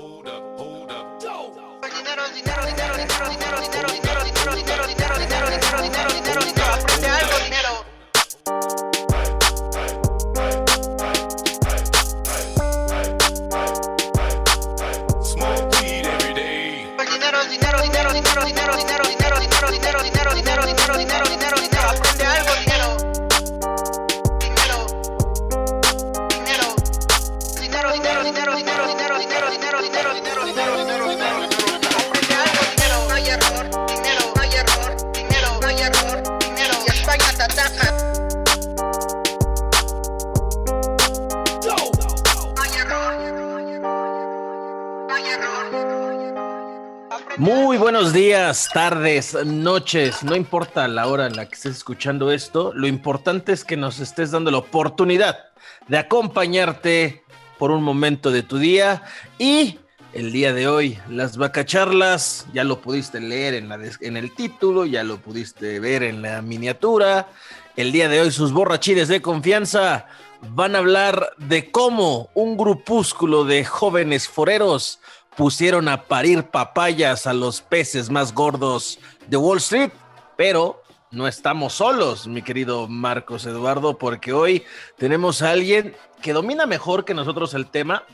hold up, hold up. Dinero, dinero, dinero, dinero, dinero, dinero, dinero, dinero, dinero, dinero, dinero, dinero, dinero, dinero, dinero. Buenos días, tardes, noches, no importa la hora en la que estés escuchando esto, lo importante es que nos estés dando la oportunidad de acompañarte por un momento de tu día y el día de hoy las vacacharlas, ya lo pudiste leer en, en el título, ya lo pudiste ver en la miniatura, el día de hoy sus borrachines de confianza van a hablar de cómo un grupúsculo de jóvenes foreros pusieron a parir papayas a los peces más gordos de Wall Street, pero no estamos solos, mi querido Marcos Eduardo, porque hoy tenemos a alguien que domina mejor que nosotros el tema,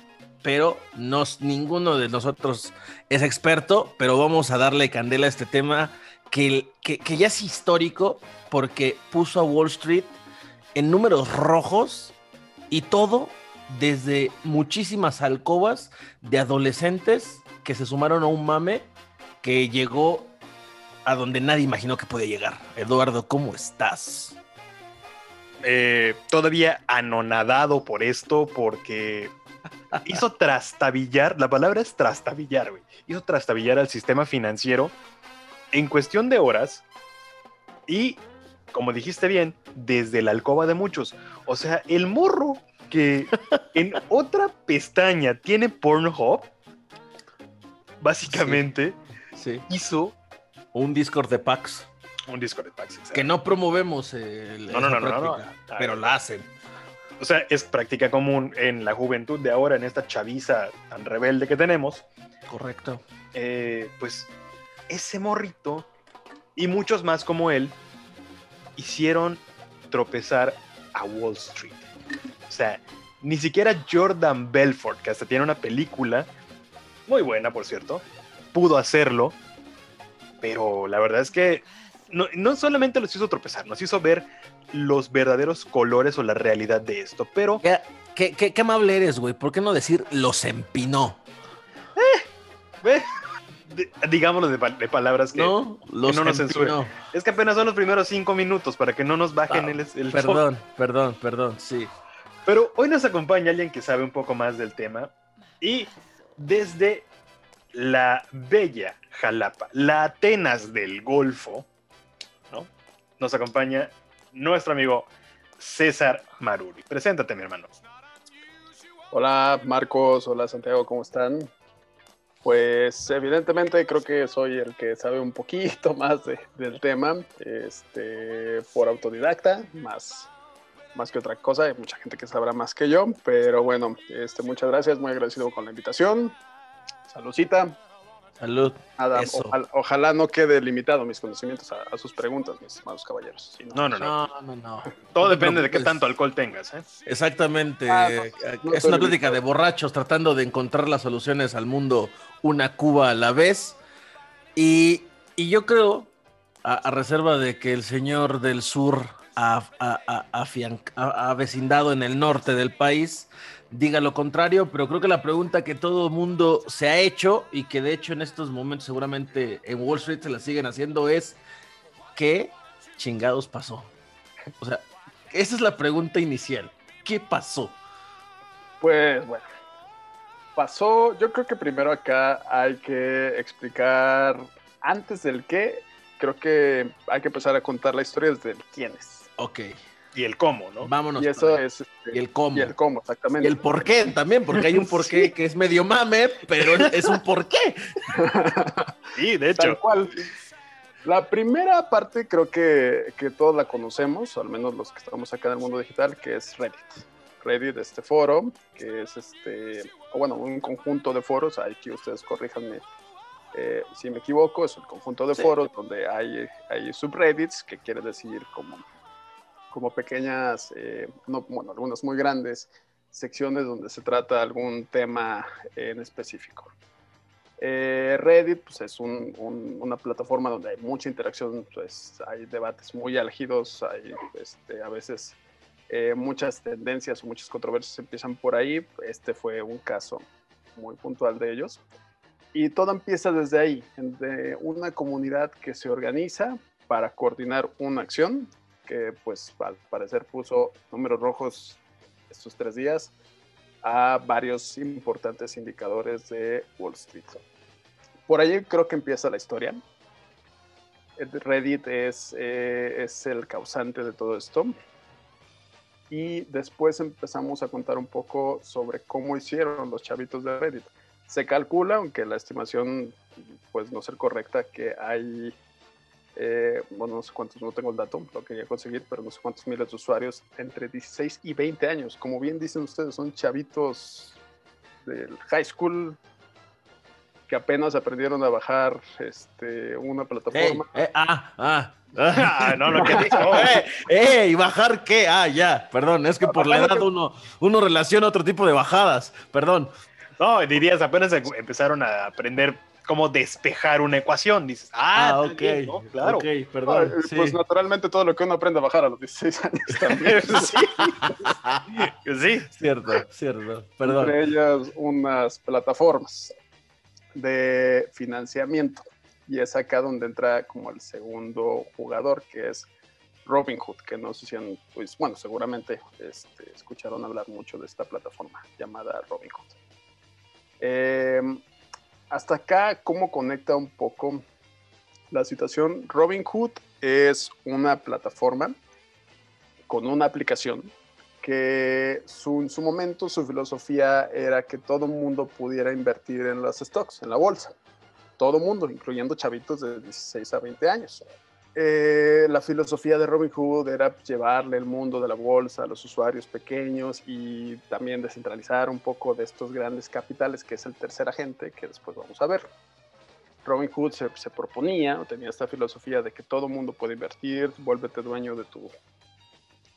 pero no, ninguno de nosotros es experto, pero vamos a darle candela a este tema que, que, que ya es histórico porque puso a Wall Street en números rojos y todo desde muchísimas alcobas de adolescentes que se sumaron a un mame que llegó a donde nadie imaginó que podía llegar. Eduardo, ¿cómo estás? Eh, todavía anonadado por esto, porque hizo trastabillar, la palabra es trastabillar, güey. Hizo trastabillar al sistema financiero en cuestión de horas y, como dijiste bien, desde la alcoba de muchos. O sea, el morro que en otra pestaña tiene Pornhub, básicamente Sí. hizo Un Discord de PAX. un Discord de Pax. Que no promovemos el, No, no, no, no, no. práctica, pero la hacen. O sea, es práctica común en la juventud de ahora, en esta chaviza tan rebelde que tenemos. Correcto. eh, pues ese morrito y muchos más como él hicieron tropezar a Wall Street. O sea, ni siquiera Jordan Belfort, que hasta tiene una película muy buena, por cierto, pudo hacerlo. Pero la verdad es que no, no solamente los hizo tropezar, nos hizo ver los verdaderos colores o la realidad de esto. Pero ¿Qué, qué, qué- qué amable eres, güey. ¿Por qué no decir los empinó? ve, de- digámoslo de, pa- de palabras que, ¿No? Los no nos censuren. Es que apenas son los primeros cinco minutos para que no nos bajen Ah, el, el. Perdón, perdón, perdón, sí. Pero hoy nos acompaña alguien que sabe un poco más del tema y desde la bella Jalapa, la Atenas del Golfo, ¿no? Nos acompaña nuestro amigo César Maruri. Preséntate, mi hermano. Hola Marcos, hola Santiago, ¿cómo están? Pues evidentemente creo que soy el que sabe un poquito más de- del tema, este, por autodidacta, más, más que otra cosa, hay mucha gente que sabrá más que yo, pero bueno, este, muchas gracias, muy agradecido con la invitación. Saludcita. Salud. Ojalá, ojalá no quede limitado mis conocimientos a, a sus preguntas, mis estimados caballeros. Si no- No, no, no. No, no, no. Todo depende de qué preocupes. tanto alcohol tengas, ¿eh? Exactamente. Ah, no, Eh, no es una plática de borrachos tratando de encontrar las soluciones al mundo una Cuba a la vez. Y, y yo creo, a, a reserva de que el señor del sur ha, ha- ha- afian- ha- ha vecindado en el norte del país, diga lo contrario, pero creo que la pregunta que todo mundo se ha hecho y que de hecho en estos momentos seguramente en Wall Street se la siguen haciendo es ¿qué chingados pasó? O sea, esa es la pregunta inicial. ¿Qué pasó? Pues bueno, pasó, yo creo que primero acá hay que explicar antes del qué, creo que hay que empezar a contar la historia desde el quién es. Ok, Y el cómo, ¿no? vámonos. Y eso es... este, Y el cómo. Y el cómo, Y exactamente. el por qué también, porque hay un porqué Sí. que es medio mame, pero es un porqué. Sí, de Tal hecho. cual. La primera parte creo que, que todos la conocemos, o al menos los que estamos acá en el mundo digital, que es Reddit. Reddit, este foro, que es este, bueno, un conjunto de foros, hay que ustedes corríjanme eh, si me equivoco, es un conjunto de foros donde hay, hay subreddits, que quiere decir como, como pequeñas, eh, no, bueno, algunas muy grandes secciones donde se trata algún tema en específico. Eh, Reddit pues, es una plataforma donde hay mucha interacción, pues, hay debates muy álgidos, hay este, a veces eh, muchas tendencias o muchas controversias empiezan por ahí. Este fue un caso muy puntual de ellos. Y todo empieza desde ahí, de una comunidad que se organiza para coordinar una acción que pues al parecer puso números rojos estos tres días a varios importantes indicadores de Wall Street. Por ahí creo que empieza la historia. Reddit es, eh, es el causante de todo esto. Y después empezamos a contar un poco sobre cómo hicieron los chavitos de Reddit. Se calcula, aunque la estimación pues no ser correcta, que hay eh, bueno, no sé cuántos, no tengo el dato, lo quería conseguir, pero no sé cuántos miles de usuarios entre 16 y 20 años. Como bien dicen ustedes, son chavitos del high school que apenas aprendieron a bajar este, una plataforma. Eh, ah, ah. ah, no, lo que dijo. eh, ¿Y bajar qué? Ah, ya, perdón, es que por la edad uno, uno relaciona otro tipo de bajadas, perdón. No, dirías, apenas empezaron a aprender cómo despejar una ecuación. Dices, ah, ah ok, claro. perdón. Pues naturalmente todo lo que uno aprende a bajar a los 16 años también. sí. sí. Cierto, cierto. Perdón. Entre ellas unas plataformas de financiamiento. Y es acá donde entra como el segundo jugador, que es Robinhood, que no sé si han, pues bueno, seguramente este, escucharon hablar mucho de esta plataforma llamada Robinhood. Eh, hasta acá, ¿cómo conecta un poco la situación? Robinhood es una plataforma con una aplicación que en su momento su filosofía era que todo mundo pudiera invertir en los stocks, en la bolsa. Todo mundo, incluyendo chavitos de 16 a 20 años. Eh, la filosofía de Robin Hood era llevarle el mundo de la bolsa a los usuarios pequeños y también descentralizar un poco de estos grandes capitales, que es el tercer agente, que después vamos a ver. Robin Hood se, proponía, o tenía esta filosofía de que todo mundo puede invertir, vuélvete dueño de tu,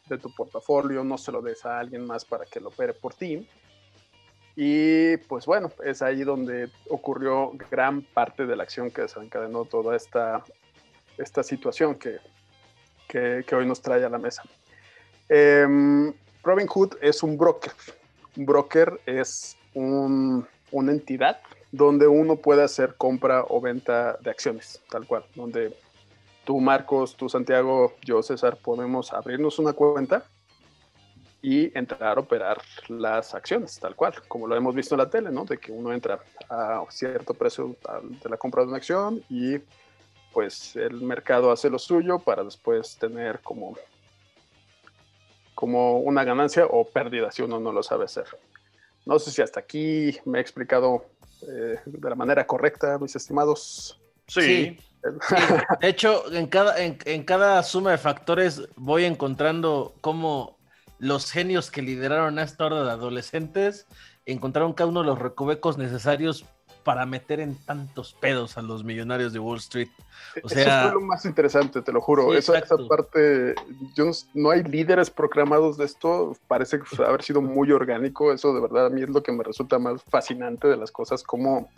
de tu portafolio, no se lo des a alguien más para que lo opere por ti. Y pues bueno, es ahí donde ocurrió gran parte de la acción que desencadenó toda esta esta situación que, que, hoy nos trae a la mesa. Eh, Robinhood es un broker. Un broker es un, una entidad donde uno puede hacer compra o venta de acciones, tal cual, donde tú, Marcos, tú, Santiago, yo, César, podemos abrirnos una cuenta y entrar a operar las acciones, tal cual, como lo hemos visto en la tele, ¿no? De que uno entra a cierto precio de la compra de una acción y pues el mercado hace lo suyo para después tener como, como una ganancia o pérdida si uno no lo sabe hacer. No sé si hasta aquí me he explicado eh, de la manera correcta, mis estimados. Sí. De hecho, en cada, en, cada suma de factores voy encontrando cómo los genios que lideraron a esta hora de adolescentes encontraron cada uno de los recovecos necesarios para meter en tantos pedos a los millonarios de Wall Street. O sea, Eso fue lo más interesante, te lo juro. esa, parte, yo no, hay líderes proclamados de esto, parece haber sido muy orgánico. Eso de verdad a mí es lo que me resulta más fascinante de las cosas, como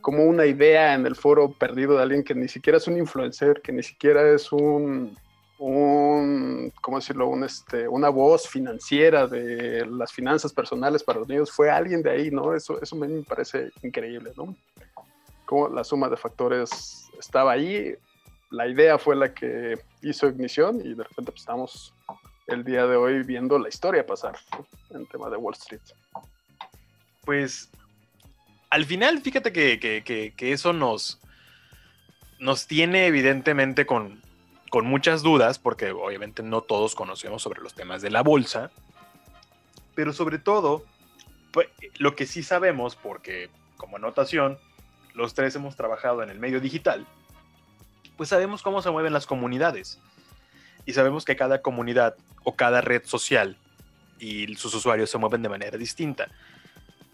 como una idea en el foro perdido de alguien que ni siquiera es un influencer, que ni siquiera es un un, ¿cómo decirlo? Un, este, una voz financiera de las finanzas personales para los niños, fue alguien de ahí, ¿no? Eso, eso me parece increíble, ¿no? Como la suma de factores estaba ahí, la idea fue la que hizo ignición y de repente pues, estamos el día de hoy viendo la historia pasar en tema de Wall Street. Pues al final, fíjate que, que, que eso nos, nos tiene evidentemente con, con muchas dudas, porque obviamente no todos conocemos sobre los temas de la bolsa, pero sobre todo, pues, lo que sí sabemos, porque como anotación, los tres hemos trabajado en el medio digital, pues sabemos cómo se mueven las comunidades. Y sabemos que cada comunidad o cada red social y sus usuarios se mueven de manera distinta.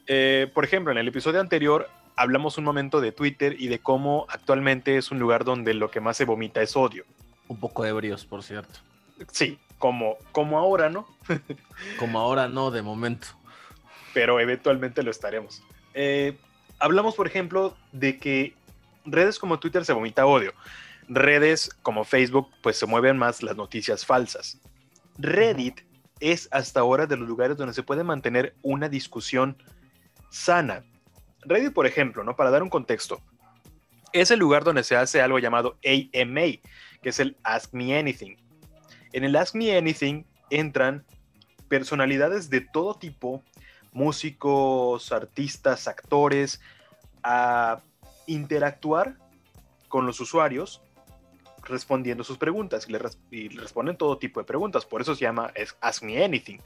Eh, por ejemplo, en el episodio anterior hablamos un momento de Twitter y de cómo actualmente es un lugar donde lo que más se vomita es odio. Un poco ebrios, por cierto. Sí, como, como ahora, ¿no? como ahora no, de momento. Pero eventualmente lo estaremos. Eh, hablamos, por ejemplo, de que redes como Twitter se vomita odio. Redes como Facebook, pues se mueven más las noticias falsas. Reddit es hasta ahora de los lugares donde se puede mantener una discusión sana. Reddit, por ejemplo, ¿no? Para dar un contexto, es el lugar donde se hace algo llamado AMA, que es el Ask Me Anything. En el Ask Me Anything entran personalidades de todo tipo, músicos, artistas, actores, a interactuar con los usuarios respondiendo sus preguntas y le, responden todo tipo de preguntas. Por eso se llama Ask Me Anything.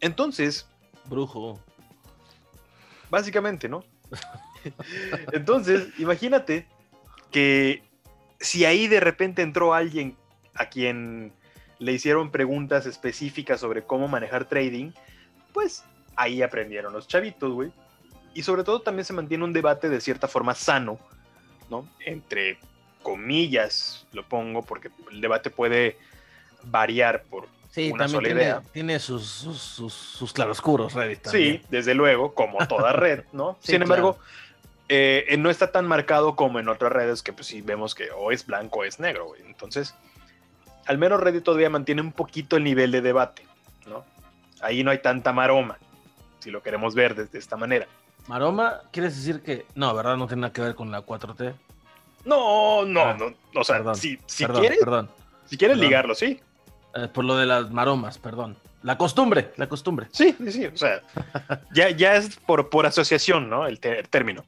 Entonces... Brujo. Básicamente, ¿no? Entonces, imagínate que si ahí de repente entró alguien a quien le hicieron preguntas específicas sobre cómo manejar trading, pues ahí aprendieron los chavitos, güey. Y sobre todo también se mantiene un debate de cierta forma sano, ¿no? Entre comillas, lo pongo, porque el debate puede variar por una sola tiene, idea. Tiene sus, sus, claroscuros Reddit. Sí, desde luego, como toda red, ¿no? Sin embargo, eh, no está tan marcado como en otras redes que pues sí vemos que o es blanco o es negro, güey. Entonces, al menos Reddit todavía mantiene un poquito el nivel de debate, ¿no? Ahí no hay tanta maroma, si lo queremos ver desde esta manera. Maroma, ¿quieres decir que no, verdad? No tiene nada que ver con la 4T. No, no, ah, no. O sea, si, quieres, si quieres ligarlo, sí. Eh, por lo de las maromas, perdón. La costumbre, la costumbre. Sí, sí, sí. O sea, ya, ya es por, por asociación, ¿no? El, término.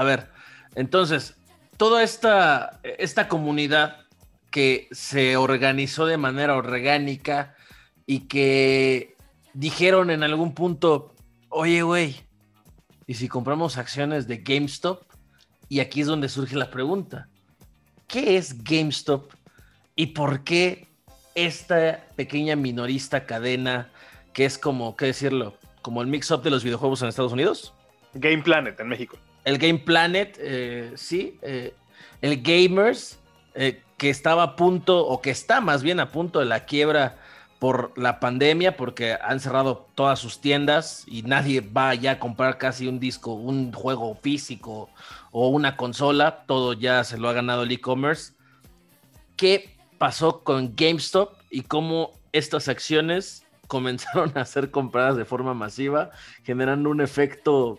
A ver, entonces, toda esta, esta comunidad que se organizó de manera orgánica y que dijeron en algún punto, oye, güey, ¿y si compramos acciones de GameStop? Y aquí es donde surge la pregunta. ¿Qué es GameStop y por qué esta pequeña minorista cadena que es como, ¿qué decirlo? Como el mix-up de los videojuegos en Estados Unidos? Game Planet en México. El Game Planet, eh, sí. Eh, el Gamers, eh, que estaba a punto, o que está más bien a punto de la quiebra por la pandemia, porque han cerrado todas sus tiendas y nadie va ya a comprar casi un disco, un juego físico o una consola, todo ya se lo ha ganado el e-commerce. ¿Qué pasó con GameStop y cómo estas acciones comenzaron a ser compradas de forma masiva, generando un efecto,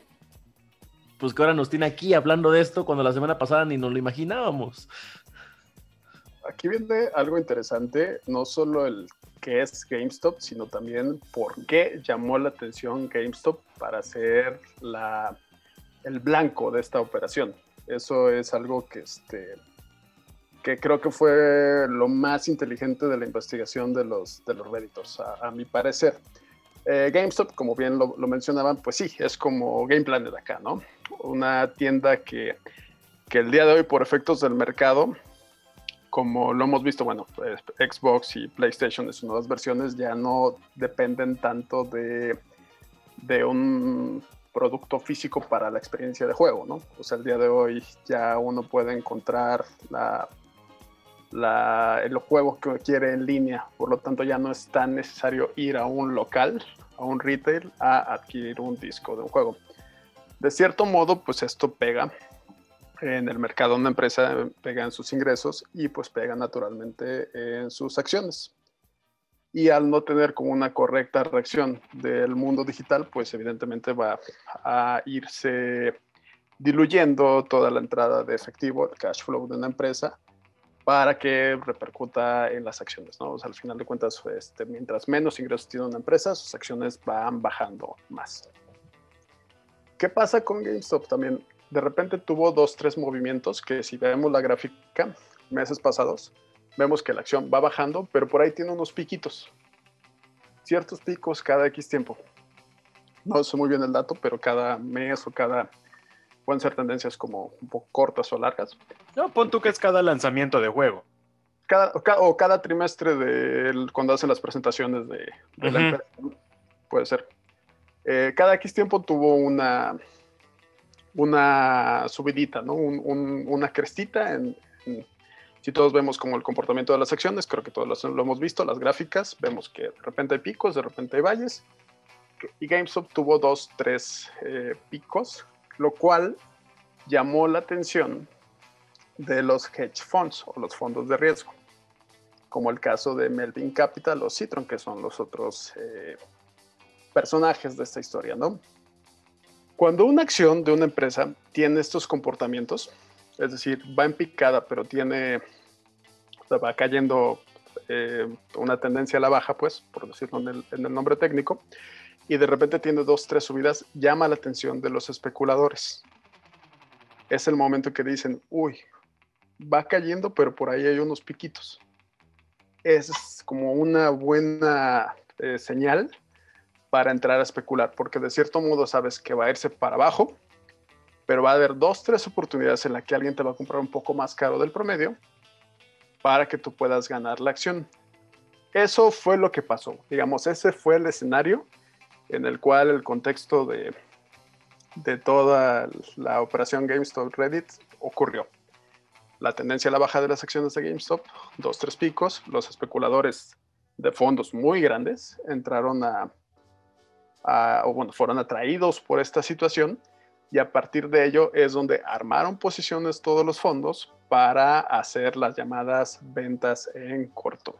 pues que ahora nos tiene aquí hablando de esto cuando la semana pasada ni nos lo imaginábamos? Aquí viene algo interesante, no solo el qué es GameStop, sino también por qué llamó la atención GameStop para ser la, el blanco de esta operación. Eso es algo que, este, que creo que fue lo más inteligente de la investigación de los, de los Redditors, a, mi parecer. Eh, GameStop, como bien lo, mencionaban, pues sí, es como Game Planet acá, ¿no? Una tienda que, que el día de hoy, por efectos del mercado, como lo hemos visto, bueno, pues, Xbox y PlayStation de sus nuevas versiones ya no dependen tanto de, de un producto físico para la experiencia de juego, ¿no? O sea, el día de hoy ya uno puede encontrar la, la, el juego que quiere en línea, por lo tanto ya no es tan necesario ir a un local, a un retail, a adquirir un disco de un juego. De cierto modo, pues esto pega en el mercado una empresa pega en sus ingresos y pues pega naturalmente en sus acciones. Y al no tener como una correcta reacción del mundo digital, pues evidentemente va a irse diluyendo toda la entrada de efectivo, el cash flow de una empresa, para que repercuta en las acciones, ¿no? al final de cuentas, este, mientras menos ingresos tiene una empresa, sus acciones van bajando más. ¿Qué pasa con GameStop también? de repente tuvo dos, tres movimientos que si vemos la gráfica meses pasados, vemos que la acción va bajando, pero por ahí tiene unos piquitos. Ciertos picos cada X tiempo. No sé muy bien el dato, pero cada mes o cada... Pueden ser tendencias como un poco cortas o largas. No, pon tú que es cada lanzamiento de juego. cada, o cada trimestre de cuando hacen las presentaciones de, la empresa. Puede ser. Eh, cada X tiempo tuvo una, una subidita, ¿no? una crestita. En, si todos vemos como el comportamiento de las acciones, creo que todos lo, hemos visto, las gráficas, vemos que de repente hay picos, de repente hay valles. Y GameStop tuvo dos, tres eh, picos, lo cual llamó la atención de los hedge funds o los fondos de riesgo, como el caso de Melvin Capital o Citron, que son los otros eh, personajes de esta historia, ¿no? Cuando una acción de una empresa tiene estos comportamientos, es decir, va en picada, pero tiene, va cayendo eh, una tendencia a la baja, pues, por decirlo en el, nombre técnico, y de repente tiene dos, tres subidas, llama la atención de los especuladores. Es el momento que dicen, uy, va cayendo, pero por ahí hay unos piquitos. Es como una buena eh, señal para entrar a especular, porque de cierto modo sabes que va a irse para abajo, pero va a haber dos, tres oportunidades en las que alguien te va a comprar un poco más caro del promedio para que tú puedas ganar la acción. Eso fue lo que pasó. Digamos, ese fue el escenario en el cual el contexto de, de toda la operación GameStop Reddit ocurrió la tendencia a la baja de las acciones de GameStop, dos, tres picos, los especuladores de fondos muy grandes entraron a, o bueno, fueron atraídos por esta situación y a partir de ello es donde armaron posiciones todos los fondos para hacer las llamadas ventas en corto.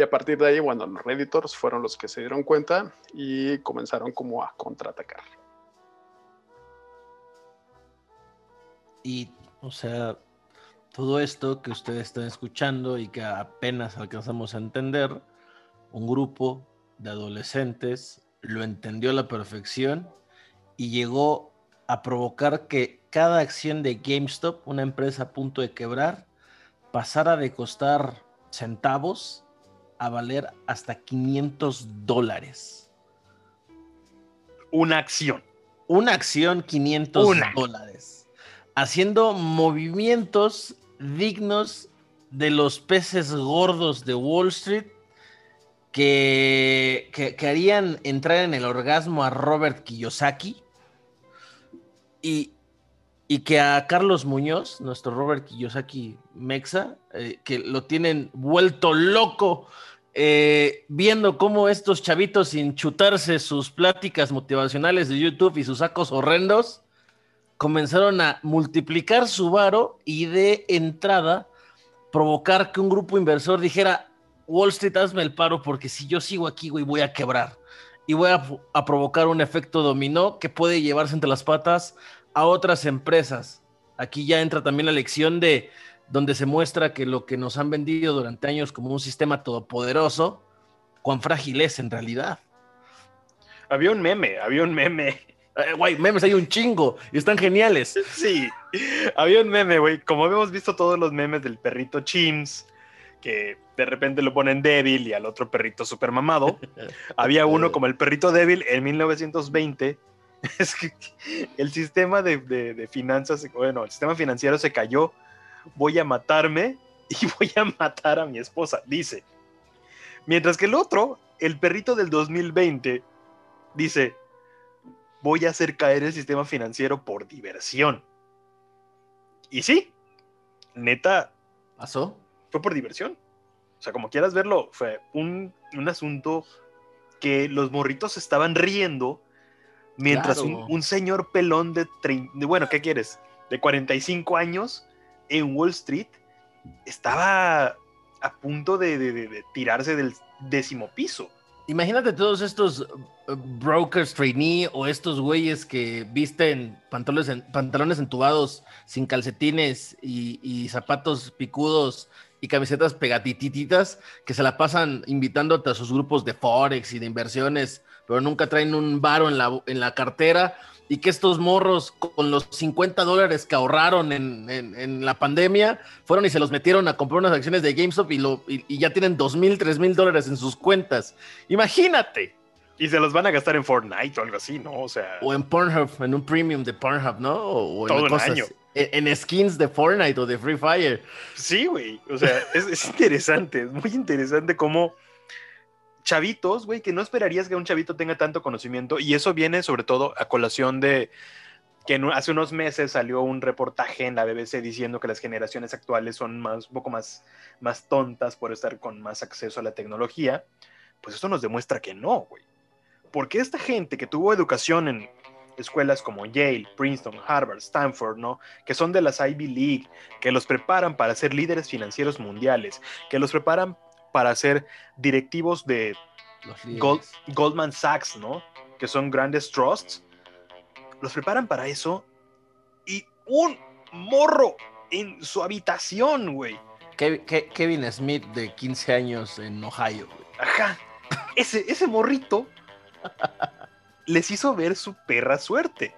Y a partir de ahí, bueno, los Redditors fueron los que se dieron cuenta y comenzaron como a contraatacar. Y o sea, todo esto que ustedes están escuchando y que apenas alcanzamos a entender, un grupo de adolescentes lo entendió a la perfección y llegó a provocar que cada acción de GameStop, una empresa a punto de quebrar, pasara de costar centavos a valer hasta 500 dólares. Una acción. Una acción, 500 dólares haciendo movimientos dignos de los peces gordos de Wall Street que, que, harían entrar en el orgasmo a Robert Kiyosaki y, que a Carlos Muñoz, nuestro Robert Kiyosaki Mexa, eh, que lo tienen vuelto loco eh, viendo cómo estos chavitos sin chutarse sus pláticas motivacionales de YouTube y sus sacos horrendos, comenzaron a multiplicar su varo y de entrada provocar que un grupo inversor dijera, Wall Street, hazme el paro porque si yo sigo aquí, güey, voy a quebrar. Y voy a provocar un efecto dominó que puede llevarse entre las patas a otras empresas. Aquí ya entra también la lección de donde se muestra que lo que nos han vendido durante años como un sistema todopoderoso, cuán frágil es en realidad. Había un meme, había un meme eh, güey, memes hay un chingo y están geniales. Sí, había un meme, güey. Como hemos visto todos los memes del perrito Chims, que de repente lo ponen débil y al otro perrito super mamado. había uno como el perrito débil en 1920. Es que el sistema de, de finanzas, bueno, el sistema financiero se cayó. Voy a matarme y voy a matar a mi esposa, dice. Mientras que el otro, el perrito del 2020, dice, voy a hacer caer el sistema financiero por diversión. Y sí, neta. ¿Pasó? Fue por diversión. O sea, como quieras verlo, fue un, asunto que los morritos estaban riendo mientras un, señor pelón de, de, bueno, ¿qué quieres? De 45 años en Wall Street estaba a punto de tirarse del décimo piso. Imagínate todos estos uh, brokers trainee o estos güeyes que visten pantalones, pantalones entubados sin calcetines y, zapatos picudos y camisetas pegatititas que se la pasan invitando a sus grupos de Forex y de inversiones, pero nunca traen un varo en la, en la cartera y que estos morros con los 50 dólares que ahorraron en, la pandemia fueron y se los metieron a comprar unas acciones de GameStop y, lo, y, ya tienen 2 mil, 3 mil dólares en sus cuentas. Imagínate. Y se los van a gastar en Fortnite o algo así, ¿no? O sea. O en Pornhub, en un premium de Pornhub, ¿no? O, Todo en cosas. año. En, en skins de Fortnite o de Free Fire. Sí, güey. O sea, es, es interesante, es muy interesante cómo chavitos, güey, que no esperarías que un chavito tenga tanto conocimiento. Y eso viene sobre todo a colación de que hace unos meses salió un reportaje en la BBC diciendo que las generaciones actuales son más, un poco más, más tontas por estar con más acceso a la tecnología. Pues esto nos demuestra que no, güey. Porque esta gente que tuvo educación en escuelas como Yale, Princeton, Harvard, Stanford, ¿no? Que son de las Ivy League, que los preparan para ser líderes financieros mundiales, que los preparan para ser directivos de. Gold- Goldman Sachs, ¿no? Que son grandes trusts. Los preparan para eso y un morro en su habitación, güey. Kev- Ke- Kevin Smith, de 15 años en Ohio. güey. Ajá. Ese, ese morrito les hizo ver su perra suerte.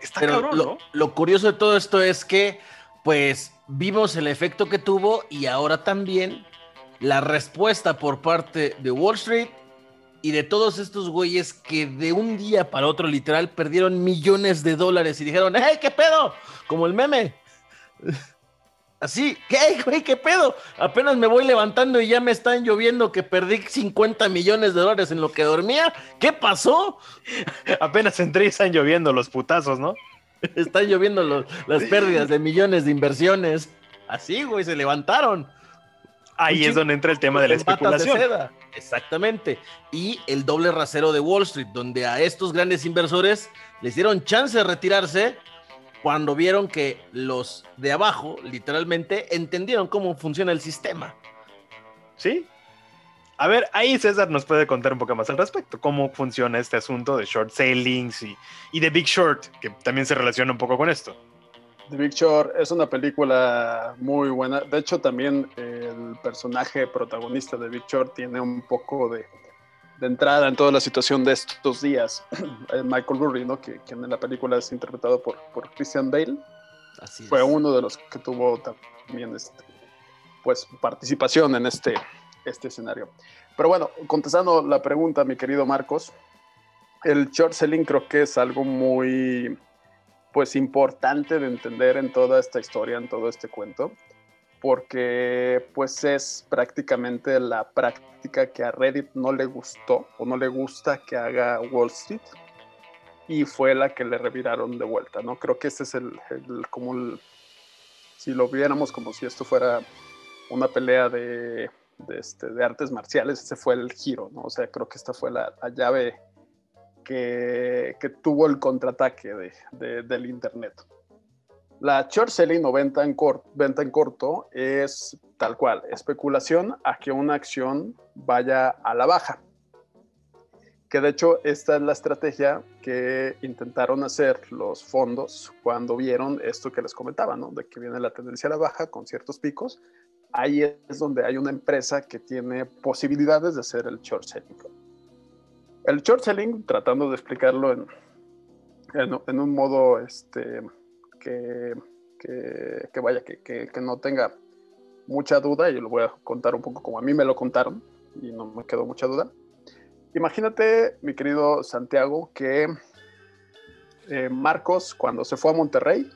Está Pero cabrón, lo, ¿no? lo curioso de todo esto es que, pues, vimos el efecto que tuvo y ahora también la respuesta por parte de Wall Street y de todos estos güeyes que de un día para otro literal perdieron millones de dólares y dijeron, ¡hey, qué pedo! Como el meme. Así, ¿qué, güey, qué pedo? Apenas me voy levantando y ya me están lloviendo que perdí 50 millones de dólares en lo que dormía. ¿Qué pasó? Apenas entré y están lloviendo los putazos, ¿no? Están lloviendo los- las pérdidas de millones de inversiones. Así, güey, se levantaron. Ahí es donde entra el tema de la de especulación. seda. Exactamente. Y el doble rasero de Wall Street, donde a estos grandes inversores les dieron chance de retirarse cuando vieron que los de abajo, literalmente, entendieron cómo funciona el sistema. ¿Sí? A ver, ahí César nos puede contar un poco más al respecto, cómo funciona este asunto de short sailings y, y de Big Short, que también se relaciona un poco con esto. The Big Short es una película muy buena. De hecho, también el personaje protagonista de Big Short tiene un poco de, de entrada en toda la situación de estos días. Eh, Michael Burry, ¿no? que, quien en la película es interpretado por, por Christian Bale, Así fue uno de los que tuvo también este, pues, participación en este, este escenario. Pero bueno, contestando la pregunta, mi querido Marcos, el short selling creo que es algo muy pues importante de entender en toda esta historia, en todo este cuento, porque pues es prácticamente la práctica que a Reddit no le gustó o no le gusta que haga Wall Street y fue la que le reviraron de vuelta, ¿no? Creo que ese es el, el- como el, si lo viéramos como si esto fuera una pelea de, de, este, de artes marciales, ese fue el giro, ¿no? O sea, creo que esta fue la, la llave que, que tuvo el contraataque de, de- del Internet. La short selling o venta en, cor- venta en corto es tal cual, especulación a que una acción vaya a la baja. Que de hecho esta es la estrategia que intentaron hacer los fondos cuando vieron esto que les comentaba, ¿no? De que viene la tendencia a la baja con ciertos picos. Ahí es donde hay una empresa que tiene posibilidades de hacer el short selling. El short selling, tratando de explicarlo en, en, en un modo este, que, que, que vaya, que, que, que no tenga mucha duda, y lo voy a contar un poco como a mí me lo contaron, y no me quedó mucha duda. Imagínate, mi querido Santiago, que eh, Marcos, cuando se fue a Monterrey,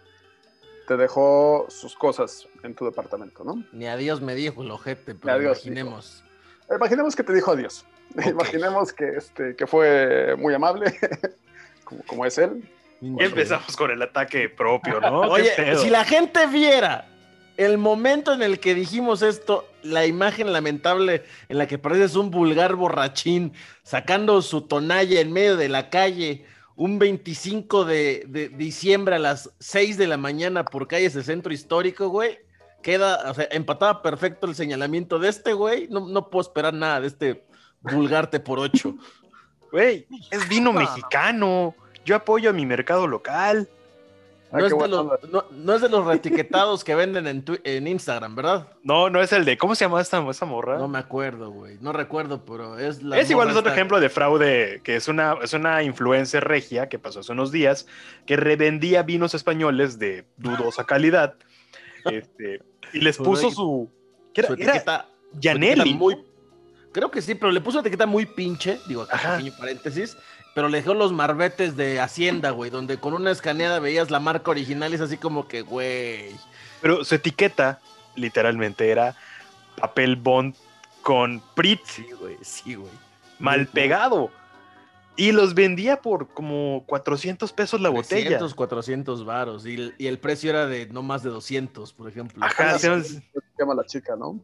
te dejó sus cosas en tu departamento, ¿no? Ni adiós me dijo el ojete, pero adiós imaginemos. Imaginemos que te dijo adiós. Imaginemos que, este, que fue muy amable, como, como es él. Y empezamos con el ataque propio, ¿no? ¿Qué Oye, si la gente viera el momento en el que dijimos esto, la imagen lamentable en la que pareces un vulgar borrachín sacando su tonalla en medio de la calle un 25 de, de diciembre a las 6 de la mañana por calles del centro histórico, güey. Queda, o sea, empataba perfecto el señalamiento de este, güey. No, no puedo esperar nada de este vulgarte por ocho. Güey, es vino No. mexicano. Yo apoyo a mi mercado local. Ah, No, es de los, no, no es de los reetiquetados que venden en, Twi- en Instagram, ¿verdad? No, no es el de. ¿Cómo se llama esta, esta morra? No me acuerdo, güey. No recuerdo, pero es la. es igual, es otro esta- ejemplo de fraude, que es una, es una influencer regia que pasó hace unos días, que revendía vinos españoles de dudosa calidad, este, y les puso su... ¿qué era? Su Era etiqueta. su Gianelli. etiqueta muy. Creo que sí, pero le puso una etiqueta muy pinche, digo, acá pequeño paréntesis, pero le dejó los marbetes de Hacienda, güey, donde con una escaneada veías la marca original y es así como que, güey. Pero su etiqueta, literalmente, era papel bond con Prit Sí, güey, sí, güey. mal pegado. Y los vendía por como 400 pesos la botella. 300, 400 varos. Y, el- y el precio era de no más de 200, por ejemplo. Ajá, se llama la chica, ¿no?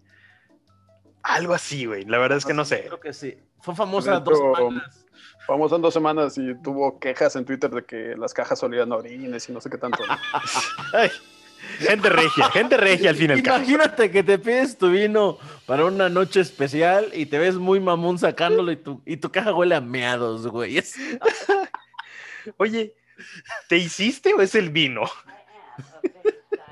algo así, güey. La verdad es que no sé. Creo que sí. Fue famosa dos semanas. Famoso en dos semanas y tuvo quejas en Twitter de que las cajas olían a orines y no sé qué tanto. ¿no? Ay, gente regia, gente regia al fin y al cabo. Imagínate que te pides tu vino para una noche especial y te ves muy mamón sacándolo y tu, y tu caja huele a meados, güey. Es- Oye, ¿te hiciste o es el vino?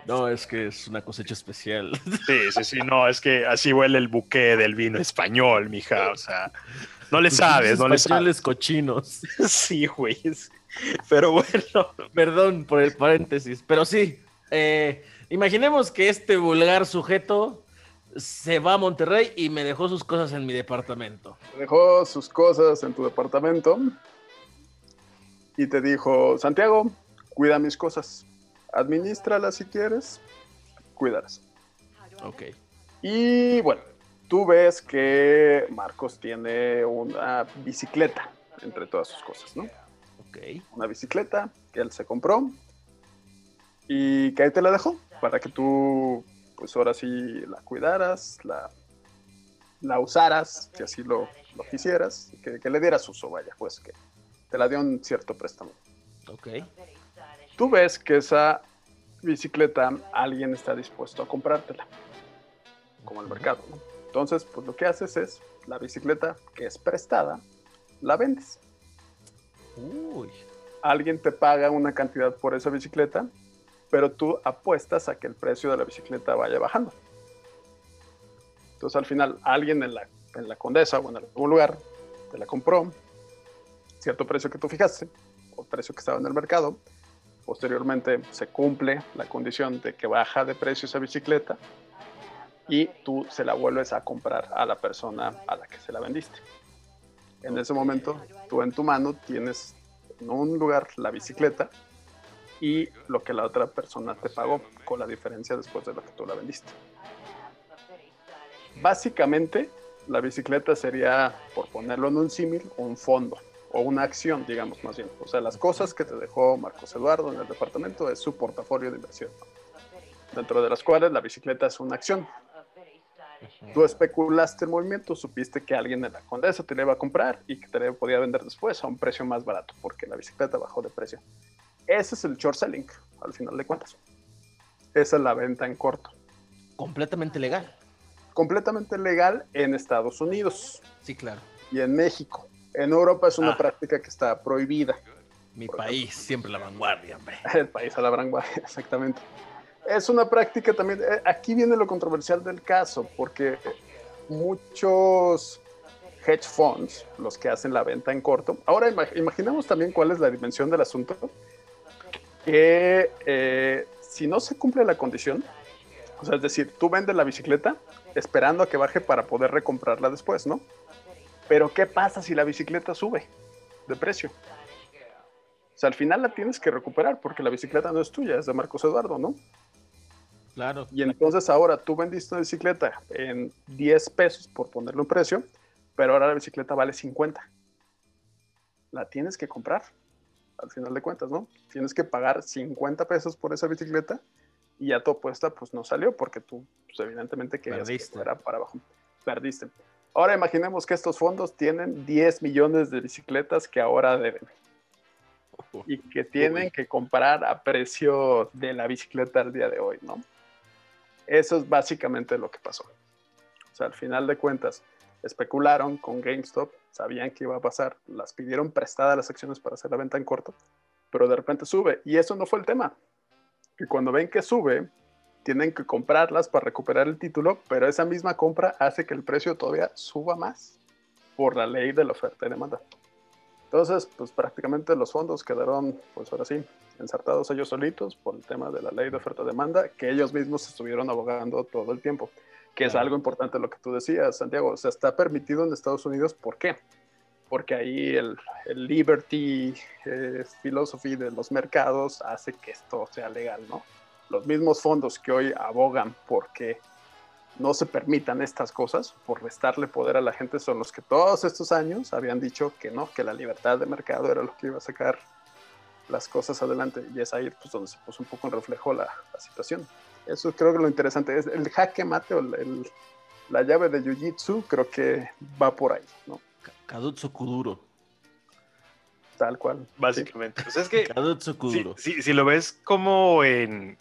No, es que es una cosecha especial. Sí, sí, sí, no, es que así huele el buque del vino español, mija, o sea, no le sabes, no le sabes. Españoles cochinos. Sí, güey. Pero bueno, Perdón por el paréntesis, pero sí. eh, imaginemos que este vulgar sujeto se va a Monterrey y me dejó sus cosas en mi departamento. Dejó sus cosas en tu departamento y te dijo, Santiago, cuida mis cosas. Administralas si quieres, cuídalas. Ok. Y bueno, tú ves que Marcos tiene una bicicleta entre todas sus cosas, ¿no? Ok. Una bicicleta que él se compró y que ahí te la dejó para que tú, pues ahora sí la cuidaras, la, la usaras, si así lo, lo quisieras, que, que le dieras uso, vaya, pues que te la dio un cierto préstamo. Ok. Tú ves que esa bicicleta alguien está dispuesto a comprártela, como el mercado, ¿no? Entonces, pues lo que haces es, la bicicleta que es prestada, la vendes. Uy. Alguien te paga una cantidad por esa bicicleta, pero tú apuestas a que el precio de la bicicleta vaya bajando. Entonces, al final, alguien en la, en la Condesa o en algún lugar te la compró, cierto precio que tú fijaste, o precio que estaba en el mercado. Posteriormente se cumple la condición de que baja de precio esa bicicleta y tú se la vuelves a comprar a la persona a la que se la vendiste. En ese momento, tú en tu mano tienes en un lugar la bicicleta y lo que la otra persona te pagó con la diferencia después de lo que tú la vendiste. Básicamente, la bicicleta sería, por ponerlo en un símil, un fondo o una acción, digamos más bien. O sea, las cosas que te dejó Marcos Eduardo en el departamento es su portafolio de inversión, dentro de las cuales la bicicleta es una acción. Tú especulaste el movimiento, supiste que alguien en la Condesa te la iba a comprar y que te la podía vender después a un precio más barato porque la bicicleta bajó de precio. Ese es el short selling, al final de cuentas. Esa es la venta en corto. Completamente legal. Completamente legal en Estados Unidos Sí, claro. y en México. En Europa es una Ah. práctica que está prohibida. Mi Por país, siempre la vanguardia, hombre. El país a la vanguardia, exactamente. Es una práctica también. eh, Aquí viene lo controversial del caso, porque muchos hedge funds, los que hacen la venta en corto, ahora ima- imaginemos también cuál es la dimensión del asunto, que eh, si no se cumple la condición, o sea, es decir, tú vendes la bicicleta esperando a que baje para poder recomprarla después, ¿no? Pero ¿qué pasa si la bicicleta sube de precio? O sea, al final la tienes que recuperar porque la bicicleta no es tuya, es de Marcos Eduardo, ¿no? Claro. Y entonces ahora tú vendiste una bicicleta en 10 pesos, por ponerle un precio, pero ahora la bicicleta vale 50. La tienes que comprar, al final de cuentas, ¿no? Tienes que pagar 50 pesos por esa bicicleta y ya tu apuesta pues no salió porque tú pues, evidentemente querías que Perdiste. fuera para abajo. Perdiste. Ahora imaginemos que estos fondos tienen 10 millones de bicicletas que ahora deben y que tienen que comprar a precio de la bicicleta al día de hoy, ¿no? Eso es básicamente lo que pasó. O sea, al final de cuentas, especularon con GameStop, sabían que iba a pasar, las pidieron prestadas las acciones para hacer la venta en corto, pero de repente sube. Y eso no fue el tema. Que cuando ven que sube, tienen que comprarlas para recuperar el título, pero esa misma compra hace que el precio todavía suba más por la ley de la oferta y demanda. Entonces, pues prácticamente los fondos quedaron, pues ahora sí, ensartados ellos solitos por el tema de la ley de oferta-demanda, que ellos mismos estuvieron abogando todo el tiempo. que es algo importante lo que tú decías, Santiago. O sea, está permitido en Estados Unidos. ¿Por qué? Porque ahí el, el liberty eh, philosophy de los mercados hace que esto sea legal, ¿no? Los mismos fondos que hoy abogan porque no se permitan estas cosas, por restarle poder a la gente, son los que todos estos años habían dicho que no, que la libertad de mercado era lo que iba a sacar las cosas adelante. Y es ahí pues, donde se puso un poco en reflejo la, la situación. Eso creo que lo interesante es el jaque mate o el, la llave de Jiu-Jitsu, creo que va por ahí, ¿no? Kadutsu Kuduro. Tal cual. Básicamente. Pues es que Kadutsu si, Kuduro. si- si lo ves como en,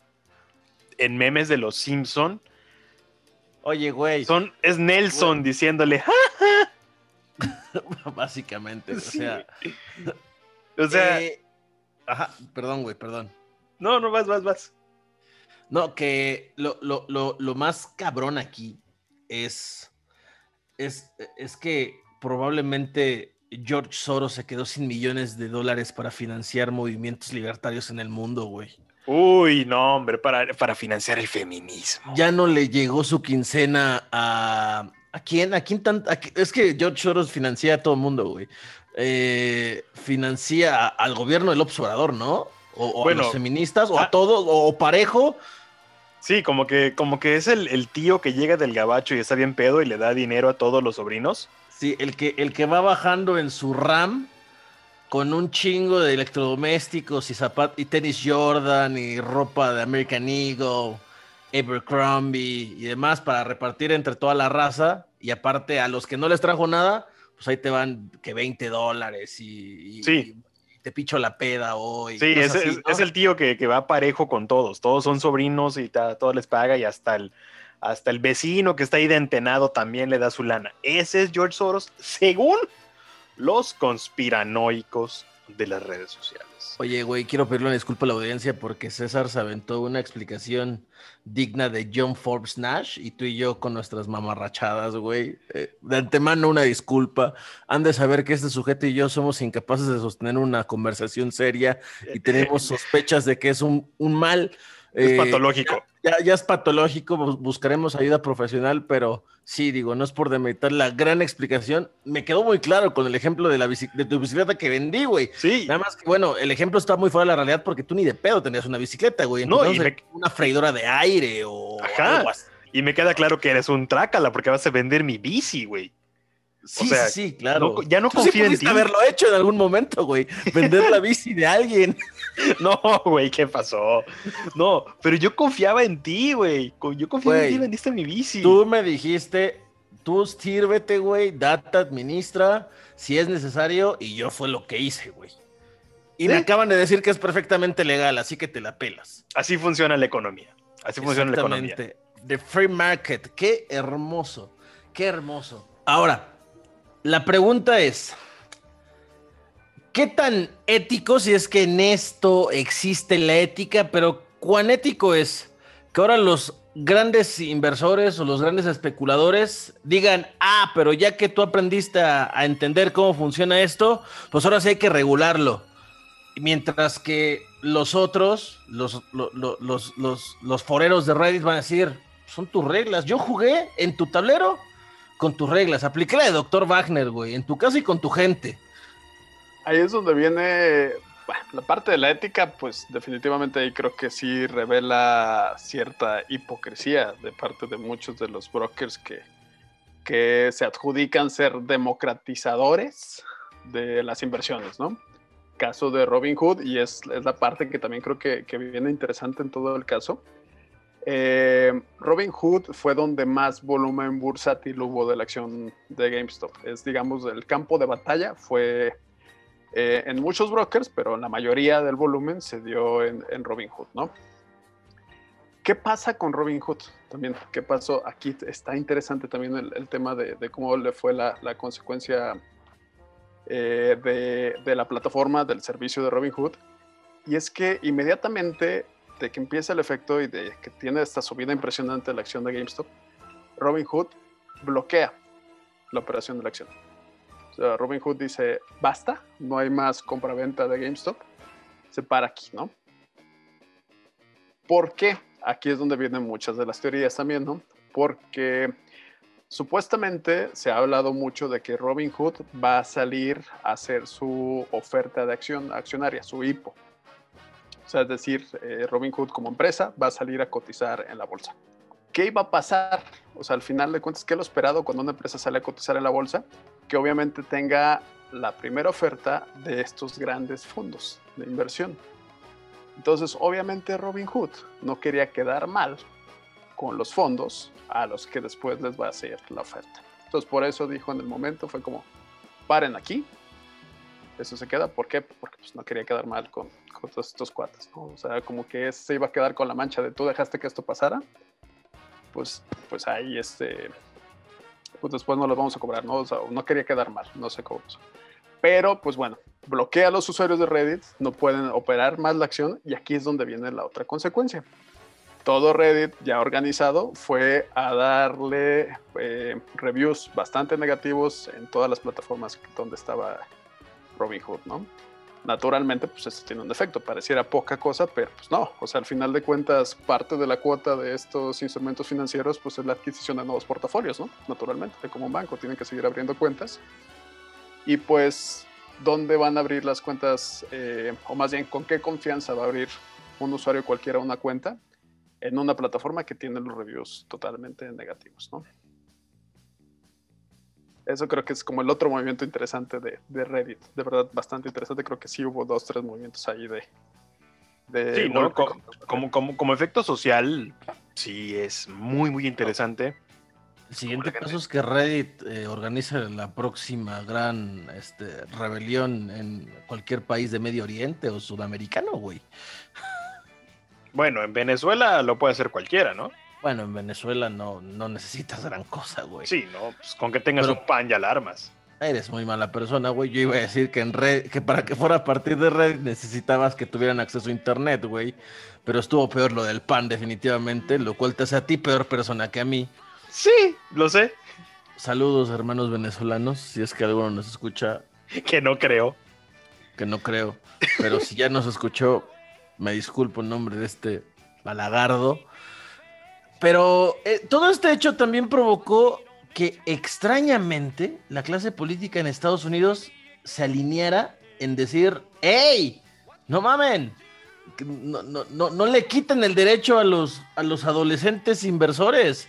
en memes de los Simpson, Oye, güey. son, es Nelson Güey. diciéndole, "Ja". Básicamente. O Sí. sea. o sea, eh, ajá, perdón, güey, perdón. no, no vas, vas, vas. No, que lo, lo- lo- lo más cabrón aquí es, es, es que probablemente George Soros se quedó sin millones de dólares para financiar movimientos libertarios en el mundo, güey. Uy, no, hombre, para, para financiar el feminismo. Ya no le llegó su quincena a... ¿A quién? ¿A quién tan- a Es que George Soros financia a todo el mundo, güey. Eh, financia al gobierno del observador, ¿no? O, o a los feministas, o a ah. todos, o, o parejo. Sí, como que, como que es el, el tío que llega del gabacho y está bien pedo y le da dinero a todos los sobrinos. Sí, el que, el que va bajando en su RAM con un chingo de electrodomésticos y zapatos y tenis Jordan y ropa de American Eagle, Abercrombie y demás para repartir entre toda la raza. Y aparte a los que no les trajo nada, pues ahí te van que 20 dólares y, y- Sí. y te picho la peda hoy. Sí, es, así, es- ¿no? es el tío que, que va parejo con todos. Todos son sobrinos y ta- todo les paga y hasta el, hasta el vecino que está ahí de entenado también le da su lana. Ese es George Soros, según los conspiranoicos de las redes sociales. Oye, güey, quiero pedirle una disculpa a la audiencia porque César se aventó una explicación digna de John Forbes Nash y tú y yo con nuestras mamarrachadas, güey. Eh, de antemano una disculpa. Han de saber que este sujeto y yo somos incapaces de sostener una conversación seria y tenemos sospechas de que es un, un mal. Es eh, patológico. ya, ya es patológico, bus- buscaremos ayuda profesional, pero sí, digo, no es por demeritar la gran explicación. Me quedó muy claro con el ejemplo de, la de tu bicicleta que vendí, güey. Sí, Nada más que, bueno, el ejemplo está muy fuera de la realidad porque tú ni de pedo tenías una bicicleta, güey. No, y me- una freidora de aire o Ajá. algo así. y me queda claro que eres un trácala porque vas a vender mi bici, güey. Sí, sea, sí, claro. no- ya no sí confío en ti. haberlo hecho en algún momento, güey. Vender la bici de alguien. No, güey, ¿qué pasó? No, pero yo confiaba en ti, güey. Yo confiaba en ti, vendiste mi bici. Tú me dijiste, tú sírvete, güey, data, administra, si es necesario, y yo fue lo que hice, güey. Y me acaban de decir que es perfectamente legal, así que te la pelas. Así funciona la economía. Así funciona la economía. The free market. Qué hermoso. Qué hermoso. Ahora, la pregunta es: ¿qué tan ético, si es que en esto existe la ética, pero cuán ético es que ahora los grandes inversores o los grandes especuladores digan, ah, pero ya que tú aprendiste a, entender cómo funciona esto, pues ahora sí hay que regularlo. Mientras que los otros, los, lo- lo- los, los, los foreros de Reddit van a decir, son tus reglas. Yo jugué en tu tablero con tus reglas. La de Dr. Wagner, güey, en tu casa y con tu gente. Ahí es donde viene la parte de la ética, pues definitivamente ahí creo que sí revela cierta hipocresía de parte de muchos de los brokers que, que se adjudican ser democratizadores de las inversiones, ¿no? Caso de Robin Hood, y es, la parte que también creo que viene interesante en todo el caso. Eh, Robin Hood fue donde más volumen bursátil hubo de la acción de GameStop. Es, digamos, el campo de batalla fue eh, en muchos brokers, pero la mayoría del volumen se dio en, en Robinhood, ¿no? ¿Qué pasa con Robinhood? También, ¿qué pasó? Aquí está interesante también el, tema de, cómo le fue la, consecuencia eh, de, de la plataforma del servicio de Robinhood. Y es que inmediatamente de que empieza el efecto y de que tiene esta subida impresionante de la acción de GameStop, Robinhood bloquea la operación de la acción. O sea, Robinhood dice, basta, no hay más compra-venta de GameStop, se para aquí, ¿no? ¿Por qué? Aquí es donde vienen muchas de las teorías también, ¿no? porque supuestamente se ha hablado mucho de que Robinhood va a salir a hacer su oferta de acción accionaria, su IPO. O sea, es decir, eh, Robinhood como empresa va a salir a cotizar en la bolsa. ¿Qué iba a pasar? O sea, al final de cuentas, ¿qué es lo esperado cuando una empresa sale a cotizar en la bolsa? Que obviamente tenga la primera oferta de estos grandes fondos de inversión. Entonces, obviamente Robinhood no quería quedar mal con los fondos a los que después les va a hacer la oferta. Entonces, por eso dijo en el momento, fue como, paren aquí, eso se queda. ¿Por qué? Porque pues, no quería quedar mal con, todos estos cuates. O sea, como que se iba a quedar con la mancha de tú dejaste que esto pasara. Pues, pues ahí este, pues después no lo vamos a cobrar, ¿no? O sea, no quería quedar mal, no sé cómo. Pero, pues bueno, bloquea a los usuarios de Reddit, no pueden operar más la acción y aquí es donde viene la otra consecuencia. Todo Reddit ya organizado fue a darle eh, reviews bastante negativos en todas las plataformas donde estaba Robinhood, ¿no? Naturalmente, pues esto tiene un defecto, pareciera poca cosa, pero pues no, o sea, al final de cuentas, parte de la cuota de estos instrumentos financieros, pues es la adquisición de nuevos portafolios, ¿no? Naturalmente, como un banco, tienen que seguir abriendo cuentas. Y pues, ¿dónde van a abrir las cuentas? Eh, o más bien, ¿con qué confianza va a abrir un usuario cualquiera una cuenta? En una plataforma que tiene los reviews totalmente negativos, ¿no? Eso creo que es como el otro movimiento interesante de, Reddit. De verdad, bastante interesante. Creo que sí hubo dos, tres movimientos ahí de. sí, ¿no? como, como, como, efecto social, sí es muy, muy interesante. El siguiente paso es que Reddit eh, organiza la próxima gran este, rebelión en cualquier país de Medio Oriente o sudamericano, güey. Bueno, en Venezuela lo puede hacer cualquiera, ¿no? Bueno, en Venezuela no, no necesitas gran cosa, güey. Sí, no, pues con que tengas un pan y alarmas. Eres muy mala persona, güey. Yo iba a decir que en red, que para que fuera a partir de red necesitabas que tuvieran acceso a internet, güey. Pero estuvo peor lo del pan, definitivamente, lo cual te hace a ti peor persona que a mí. Sí, lo sé. Saludos, hermanos venezolanos, si es que alguno nos escucha. Que no creo. Que no creo. Pero si ya nos escuchó, me disculpo en nombre de este balagardo. Pero eh, todo este hecho también provocó que extrañamente la clase política en Estados Unidos se alineara en decir, ¡Ey! ¡No mamen! No, no, no, le quiten el derecho a los, a los adolescentes inversores.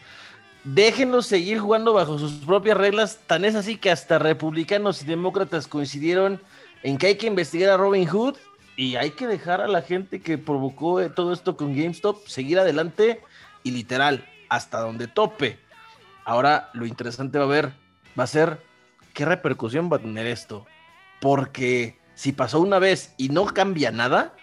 Déjenlos seguir jugando bajo sus propias reglas. Tan es así que hasta republicanos y demócratas coincidieron en que hay que investigar a Robin Hood y hay que dejar a la gente que provocó todo esto con GameStop seguir adelante y literal, hasta donde tope. Ahora lo interesante va a ver, va a ser qué repercusión va a tener esto. Porque si pasó una vez y no cambia nada,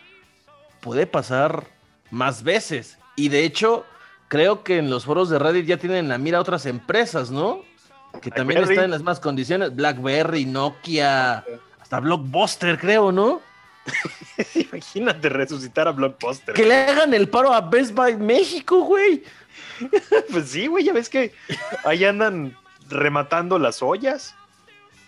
puede pasar más veces. Y de hecho, creo que en los foros de Reddit ya tienen la mira otras empresas, ¿no? Que también están en las más condiciones. BlackBerry, Nokia, hasta Blockbuster, creo, ¿no? Imagínate resucitar a Blockbuster. Que le hagan el paro a Best Buy México, güey. pues sí, güey, ya ves que ahí andan rematando las ollas.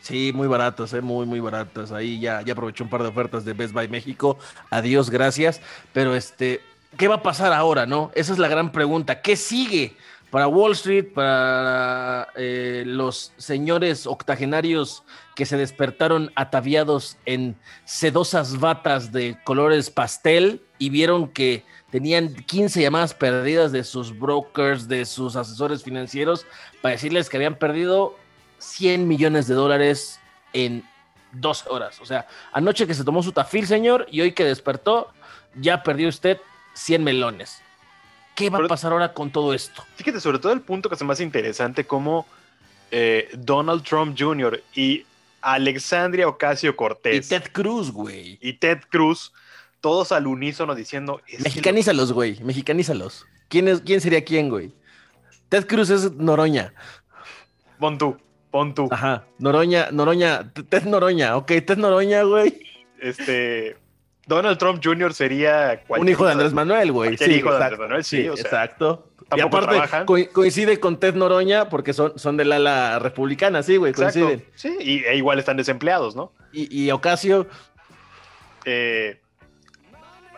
Sí, muy baratas, eh, muy, muy baratas. Ahí ya, ya aproveché un par de ofertas de Best Buy México. Adiós, gracias. Pero este, ¿qué va a pasar ahora, no? Esa es la gran pregunta. ¿Qué sigue para Wall Street, para eh, los señores octogenarios que se despertaron ataviados en sedosas batas de colores pastel y vieron que tenían 15 llamadas perdidas de sus brokers, de sus asesores financieros, para decirles que habían perdido 100 millones de dólares en dos horas. O sea, anoche que se tomó su tafil, señor, y hoy que despertó, ya perdió usted 100 melones. ¿Qué va a pasar ahora con todo esto? Fíjate, sobre todo el punto que es más interesante, como eh, Donald Trump Jr. y Alexandria Ocasio Cortés. Y Ted Cruz, güey. Y Ted Cruz, todos al unísono diciendo. Mexicanízalos, güey. Mexicanízalos. ¿Quién, es, ¿Quién sería quién, güey? Ted Cruz es Noroña. Pon tú, pon tú. Ajá. Noroña, Noroña, Ted Noroña. Ok, Ted Noroña, güey. Este. Donald Trump Jr. sería. Un hijo de Andrés Manuel, güey. Sí, hijo de Andrés Manuel, sí. exacto. Y aparte coincide con Ted Noroña porque son, son del ala republicana, sí, güey, coinciden. Sí, y e igual están desempleados, ¿no? Y, Ocasio. Eh,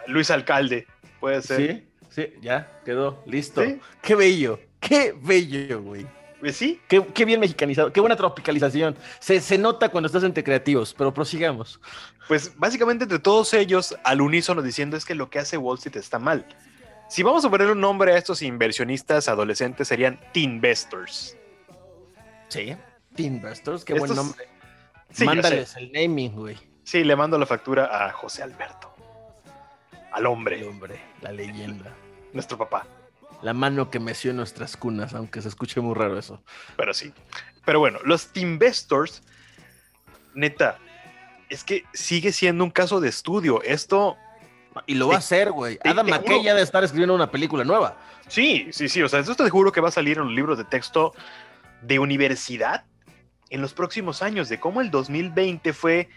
Luis Alcalde, puede ser. Sí, sí, ya quedó, listo. Qué bello, Qué bello, güey. Pues sí, Qué, qué bien mexicanizado, qué buena tropicalización. Se, se nota cuando estás entre creativos, pero prosigamos. pues básicamente entre todos ellos al unísono diciendo es que lo que hace Wall Street está mal. Si vamos a poner un nombre a estos inversionistas adolescentes serían Teenvestors. Sí. Investors, qué Estos- buen nombre. Sí, Mándales el naming, güey. Sí, le mando la factura a José Alberto. Al El hombre, hombre, la leyenda. nuestro papá. La mano que meció en nuestras cunas, aunque se escuche muy raro eso. Pero sí. Pero bueno, los Teamvestors, neta, es que sigue siendo un caso de estudio. Esto, Y lo Te- va a hacer, güey. Adam te McKay juro- ya de estar escribiendo una película nueva. sí, sí, sí. O sea, esto te juro que va a salir en los libros de texto de universidad en los próximos años, de cómo el 2020 fue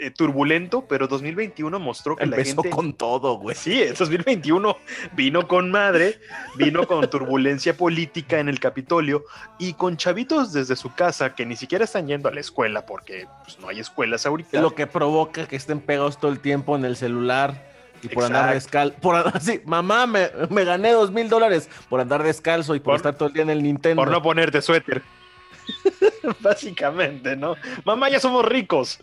eh, turbulento, pero 2021 mostró que la gente... con todo, güey. Sí, el 2021 vino con madre, vino con turbulencia política en el Capitolio y con chavitos desde su casa que ni siquiera están yendo a la escuela porque pues, no hay escuelas ahorita. Lo que provoca que estén pegados todo el tiempo en el celular y por andar descalzo. Por andar- sí, mamá, me, me gané dos mil dólares por andar descalzo y por, Por- estar todo el día en el Nintendo. Por no ponerte suéter. Básicamente, ¿no? Mamá, ya somos ricos.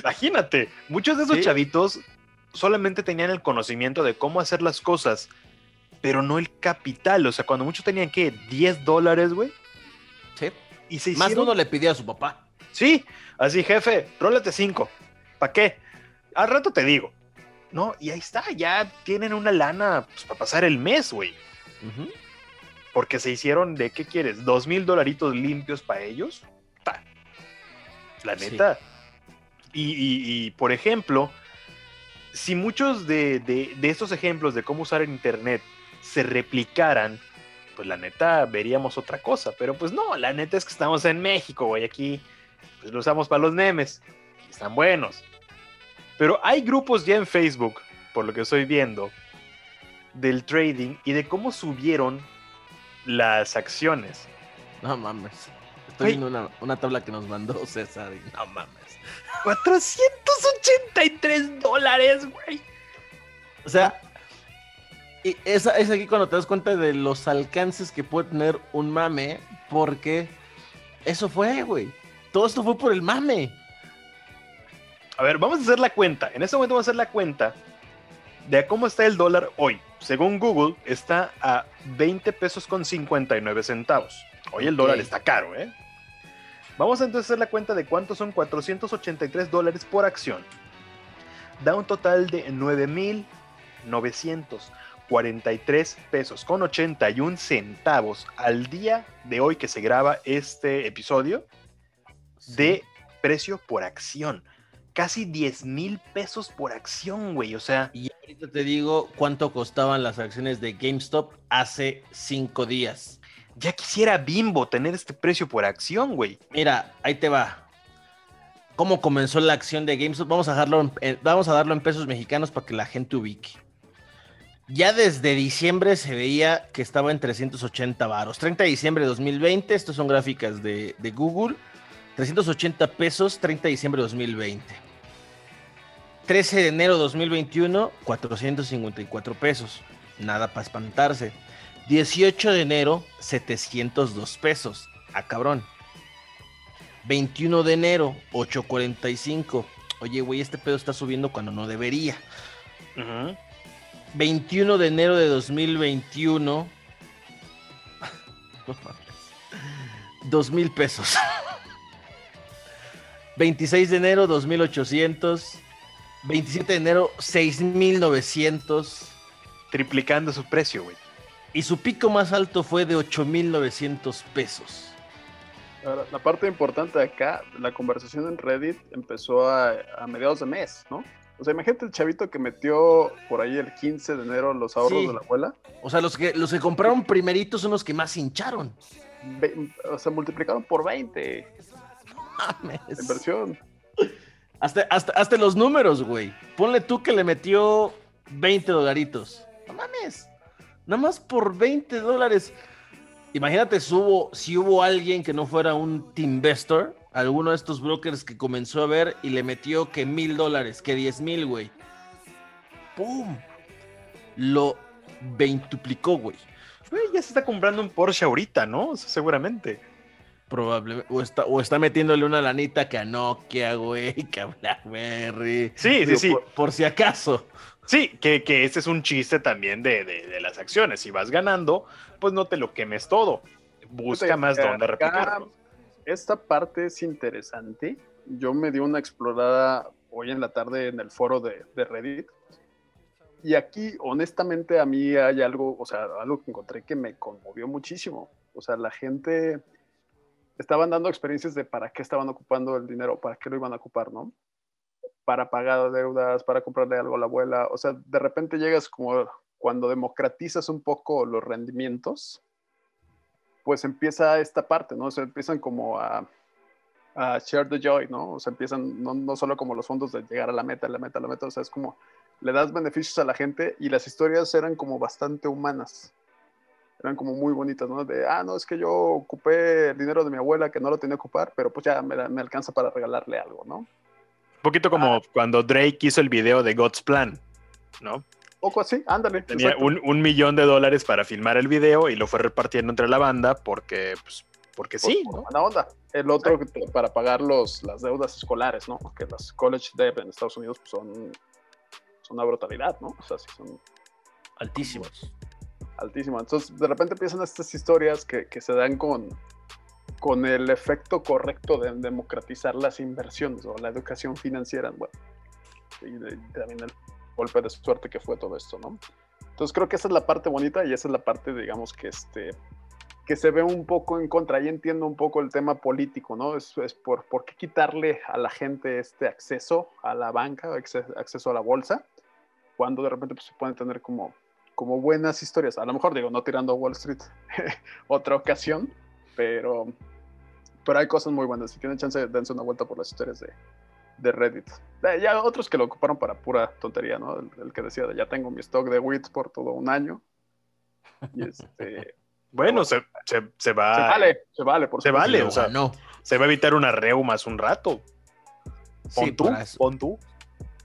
Imagínate, muchos de esos Sí. chavitos solamente tenían el conocimiento de cómo hacer las cosas, pero no el capital. O sea, cuando muchos tenían que 10 dólares, güey, Sí. y se Más uno le pidió a su papá. Sí, así, jefe, rólate cinco. ¿Para qué? Al rato te digo. No, y ahí está, ya tienen una lana pues, para pasar el mes, güey. Porque se hicieron de, ¿qué quieres? ¿Dos mil dolaritos limpios para ellos? Ta. La Sí. Y, y- y, por ejemplo, si muchos de, de- de estos ejemplos de cómo usar el Internet se replicaran, pues la neta veríamos otra cosa. Pero pues no, la neta es que estamos en México, güey. Aquí pues lo usamos para los memes. están buenos. Pero hay grupos ya en Facebook, por lo que estoy viendo, del trading y de cómo subieron las acciones. No mames. Estoy viendo una, una tabla que nos mandó César y no mames. 483 dólares, güey. O sea, y esa, es aquí cuando te das cuenta de los alcances que puede tener un mame, porque eso fue, güey. Todo esto fue por el mame. A ver, vamos a hacer la cuenta. En este momento vamos a hacer la cuenta de cómo está el dólar hoy. Según Google, está a 20 pesos con 59 centavos. Hoy el dólar está caro, ¿eh? Vamos a entonces hacer la cuenta de cuántos son 483 dólares por acción. Da un total de 9,943 pesos con 81 centavos al día de hoy que se graba este episodio de precio por acción. Casi 10 mil pesos por acción, güey. O sea, Y ahorita te digo cuánto costaban las acciones de GameStop hace cinco días. Ya quisiera Bimbo tener este precio por acción, güey. Mira, ahí te va. ¿Cómo comenzó la acción de GameStop? Vamos a, darlo en, eh, vamos a darlo en pesos mexicanos para que la gente ubique. Ya desde diciembre se veía que estaba en 380 varos. 30 de diciembre de 2020, estos son gráficas de, de Google. 380 pesos, 30 de diciembre de 2020. 13 de enero de 2021, 454 pesos. Nada para espantarse. 18 de enero, 702 pesos. Ah, cabrón. 21 de enero, 8.45. Oye, güey, este pedo está subiendo cuando no debería. 21 de enero de 2021. 2 mil pesos. 26 de enero, 2800. 27 de enero, 6900. Triplicando su precio, güey. Y su pico más alto fue de 8900 pesos. Ahora, la parte importante de acá, la conversación en Reddit empezó a, a mediados de mes, ¿no? O sea, imagínate el chavito que metió por ahí el 15 de enero los ahorros Sí. de la abuela. O sea, los que, los que compraron primeritos son los que más hincharon. Ve- o sea, multiplicaron por 20 Mames. la inversión. Hasta, hasta, hasta los números, güey. Ponle tú que le metió 20 dolaritos. Nada más por 20 dólares. Imagínate si hubo, si hubo alguien que no fuera un investor, alguno de estos brokers que comenzó a ver y le metió que mil dólares, que 10 mil, güey. ¡Pum! Lo veintuplicó, güey. Güey, ya se está comprando un Porsche ahorita, ¿no? Seguramente. Probablemente. O está, o está metiéndole una lanita que a Nokia, güey, que a BlackBerry. Sí, sí, Digo, sí. Por, por si acaso. Sí, que, que ese es un chiste también de, de- de las acciones. Si vas ganando, pues no te lo quemes todo. Busca más dónde replicarlo. Esta parte es interesante. Yo me di una explorada hoy en la tarde en el foro de, de Reddit. Y aquí, honestamente, a mí hay algo, o sea, algo que encontré que me conmovió muchísimo. O sea, la gente estaban dando experiencias de para qué estaban ocupando el dinero, para qué lo iban a ocupar, ¿no? Para pagar deudas, para comprarle algo a la abuela. O sea, de repente llegas como cuando democratizas un poco los rendimientos, pues empieza esta parte, ¿no? O empiezan como a, a share the joy, ¿no? O sea, empiezan no, no solo como los fondos de llegar a la meta, la meta, la meta, o sea, es como le das beneficios a la gente y las historias eran como bastante humanas. Eran como muy bonitas, ¿no? De, ah, no, es que yo ocupé el dinero de mi abuela que no lo tenía que ocupar, pero pues ya me, me alcanza para regalarle algo, ¿no? Un poquito como cuando Drake hizo el video de God's Plan, ¿no? Poco así, ándale. Tenía un, un millón de dólares para filmar el video y lo fue repartiendo entre la banda porque, pues, porque por- sí, por ¿no? buena onda. El otro para pagar los, las deudas escolares, ¿no? Que las college debt en Estados Unidos pues, son, son una brutalidad, ¿no? O sea, sí son Altísimos. altísimas. Entonces, de repente empiezan estas historias que, que se dan con, con el efecto correcto de democratizar las inversiones o la educación financiera. Bueno, y, de- y también el golpe de suerte que fue todo esto, ¿no? Entonces, creo que esa es la parte bonita y esa es la parte, digamos, que este que se ve un poco en contra. Ahí entiendo un poco el tema político, ¿no? Es, es por, por qué quitarle a la gente este acceso a la banca, acce- acceso a la bolsa, cuando de repente pues, se pueden tener como, como buenas historias. A lo mejor, digo, no tirando a Wall Street otra ocasión, pero, pero hay cosas muy buenas. Si tienen chance, dense una vuelta por las historias de, de Reddit. Eh, Ya otros que lo ocuparon para pura tontería, ¿no? El, el que decía, de, ya tengo mi stock de WIT por todo un año. Y este, Bueno, se, se, se va. se vale, se vale, por Se vale, o sea, ganó. Se va a evitar una reumas un rato. Pon Sí, tú, pon tú.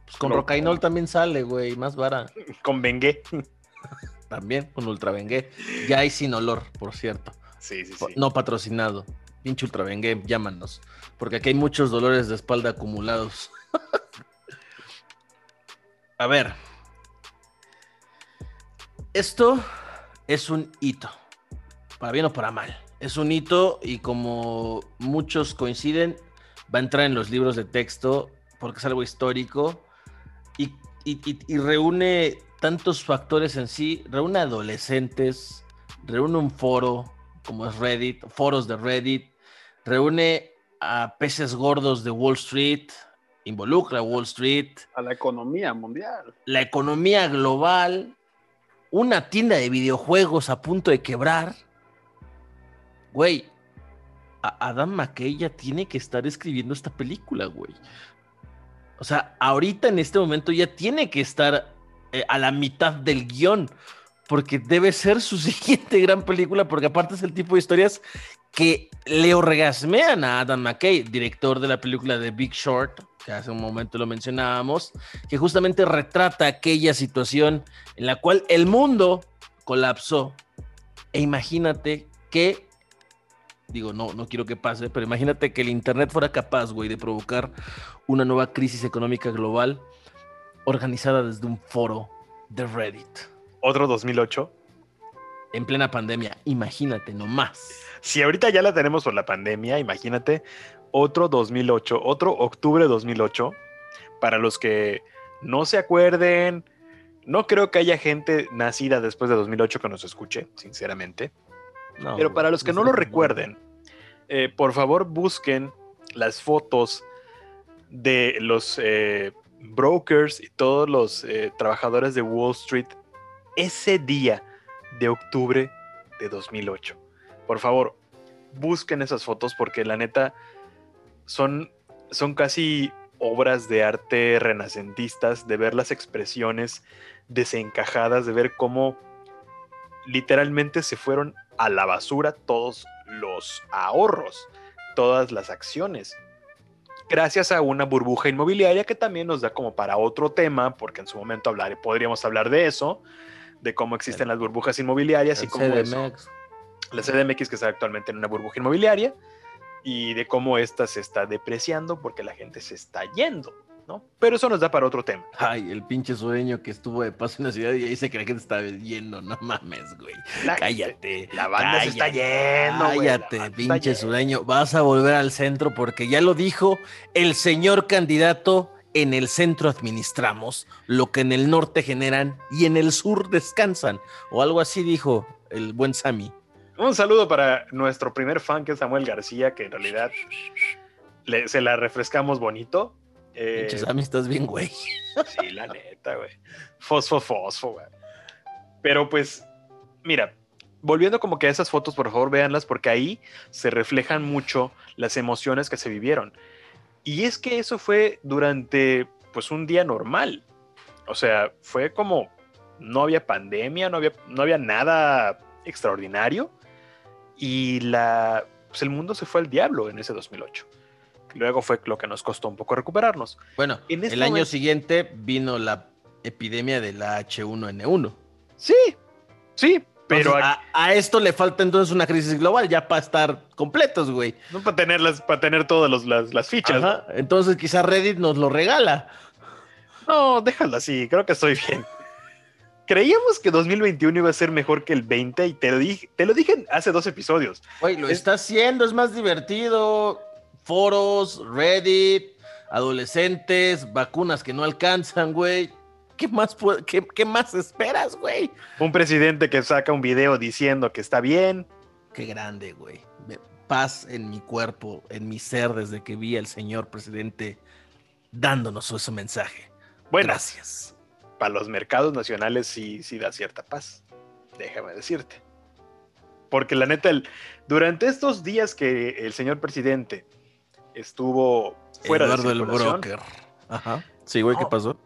Pues con Rocainol también sale, güey, más vara. Con Bengue. También con Ultra Bengué. Ya hay sin olor, por cierto. Sí, sí, sí. No patrocinado. Pinche Ultra llámanos. Porque aquí hay muchos dolores de espalda acumulados. A ver. Esto es un hito. Para bien o para mal. Es un hito y como muchos coinciden, va a entrar en los libros de texto porque es algo histórico y- y- y reúne tantos factores en sí. Reúne adolescentes, reúne un foro como es Reddit, foros de Reddit, reúne a peces gordos de Wall Street, involucra a Wall Street, A la economía mundial. la economía global, una tienda de videojuegos a punto de quebrar. Güey, a- Adam McKay ya tiene que estar escribiendo esta película, güey. O sea, ahorita en este momento ya tiene que estar eh, a la mitad del guion, porque debe ser su siguiente gran película, porque aparte es el tipo de historias que le orgasmean a Adam McKay, director de la película de Big Short, que hace un momento lo mencionábamos, que justamente retrata aquella situación en la cual el mundo colapsó. E imagínate que, digo, no, no quiero que pase, pero imagínate que el Internet fuera capaz, güey, de provocar una nueva crisis económica global organizada desde un foro de Reddit. Otro 2008. En plena pandemia, imagínate nomás. Si ahorita ya la tenemos por la pandemia, imagínate otro 2008, otro octubre 2008. Para los que no se acuerden, no creo que haya gente nacida después de 2008 que nos escuche, sinceramente. No, Pero para los que no lo recuerden, eh, por favor busquen las fotos de los eh, brokers y todos los eh, trabajadores de Wall Street ese día de octubre de 2008. Por favor, busquen esas fotos porque la neta son, son casi obras de arte renacentistas, de ver las expresiones desencajadas, de ver cómo literalmente se fueron a la basura todos los ahorros, todas las acciones. Gracias a una burbuja inmobiliaria que también nos da como para otro tema, porque en su momento hablar, podríamos hablar de eso, de cómo existen las burbujas inmobiliarias y cómo CDMX. la CDMX que está actualmente en una burbuja inmobiliaria y de cómo esta se está depreciando porque la gente se está yendo, ¿no? Pero eso nos da para otro tema. Ay, el pinche sueño que estuvo de paso en la ciudad y ahí dice que la gente estaba yendo. No mames, güey. La, Cállate. La banda se está cállate, yendo, güey, la Cállate, está pinche sureño. Vas a volver al centro porque ya lo dijo el señor candidato. En el centro administramos lo que en el norte generan y en el sur descansan. O algo así dijo el buen Sammy. Un saludo para nuestro primer fan que es Samuel García, que en realidad le- se la refrescamos bonito. Eh, Sammy, estás bien, güey. Sí, la neta, güey. Fosfo, fosfo, güey. Pero pues, mira, volviendo como que a esas fotos, por favor, véanlas, porque ahí se reflejan mucho las emociones que se vivieron. Y es que eso fue durante, pues, un día normal. O sea, fue como, no había pandemia, no había, no había nada extraordinario. Y la, pues, el mundo se fue al diablo en ese 2008. Luego fue lo que nos costó un poco recuperarnos. Bueno, En este el año momento- siguiente vino la epidemia de la H1N1. Sí, sí, pero Entonces, a, a esto le falta entonces una crisis global ya para estar completos, güey. no para tenerlas, para tener todas los- las, las fichas. Ajá, Entonces quizá Reddit nos lo regala. No, déjalo así, creo que estoy bien. Creíamos que 2021 iba a ser mejor que el 20 y te lo dije, te lo dije hace dos episodios. Güey, lo Es- está haciendo, es más divertido. Foros, Reddit, adolescentes, vacunas que no alcanzan, güey. ¿Qué más, qué, qué más esperas, güey? Un presidente que saca un video diciendo que está bien. Qué grande, güey. Paz en mi cuerpo, en mi ser, desde que vi al señor presidente dándonos ese mensaje. Bueno, Gracias. para los mercados nacionales sí, sí da cierta paz, déjame decirte. Porque la neta, el- durante estos días que el señor presidente estuvo fuera Eduardo de el circulación, broker. Ajá. Sí, güey, ¿qué No. pasó?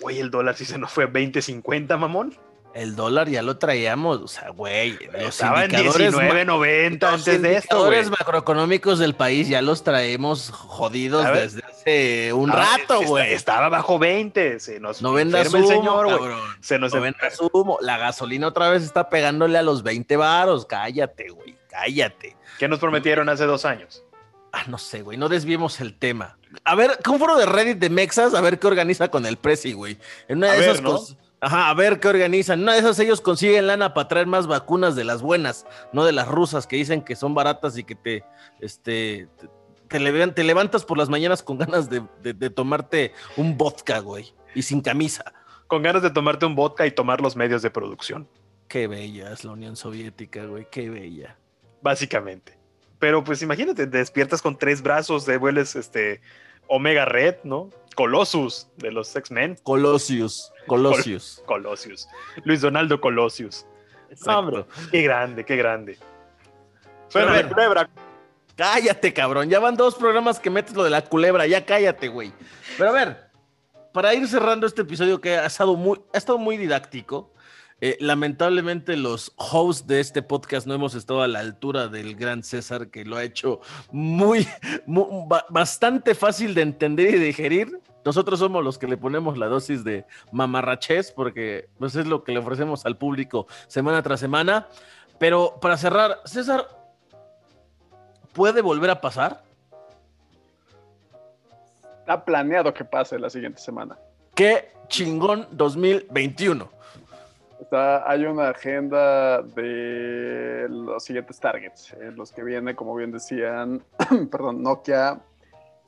Güey, el dólar sí se nos fue a 20.50, mamón. El dólar ya lo traíamos, o sea, güey, los indicadores, ma- 19.90 los antes de esto, indicadores macroeconómicos del país ya los traemos jodidos desde hace un rato, güey. Estaba bajo 20, se nos No vendas humo, el señor, cabrón. Se nos No vendas humo. La gasolina otra vez está pegándole a los 20 varos. Cállate, güey, cállate. ¿Qué nos prometieron hace dos años? Ah, no sé, güey, no desviemos el tema. A ver, ¿qué un foro de Reddit de Mexas? A ver qué organiza con el Prezi, güey. En una A de ver, esas ¿no? cosas. Ajá, a ver qué organizan. En una de esas ellos consiguen lana para traer más vacunas de las buenas, no de las rusas que dicen que son baratas y que te, este, te, te levan- te levantas por las mañanas con ganas de, de- de tomarte un vodka, güey, y sin camisa. Con ganas de tomarte un vodka y tomar los medios de producción, Qué bella es la Unión Soviética, güey, qué bella. básicamente. Pero pues imagínate, te despiertas con tres brazos, de vueles este Omega Red, ¿no? Colossus de los X-Men. Colosius, Colosius. Colossus. Luis Donaldo Colossus. Hombre, qué grande, qué grande. Pero Suena a de culebra. Cállate, cabrón. Ya van dos programas que metes lo de la culebra. Ya cállate, güey. Pero a ver, para ir cerrando este episodio que ha estado muy, ha estado muy didáctico. Eh, lamentablemente los hosts de este podcast no hemos estado a la altura del gran César que lo ha hecho muy, mu- ba- bastante fácil de entender y de digerir. Nosotros somos los que le ponemos la dosis de mamarrachez porque pues, es lo que le ofrecemos al público semana tras semana. Pero para cerrar, César, ¿puede volver a pasar? Está planeado que pase la siguiente semana. ¡Qué chingón 2021! Está, hay una agenda de los siguientes targets, en los que viene, como bien decían, perdón, Nokia,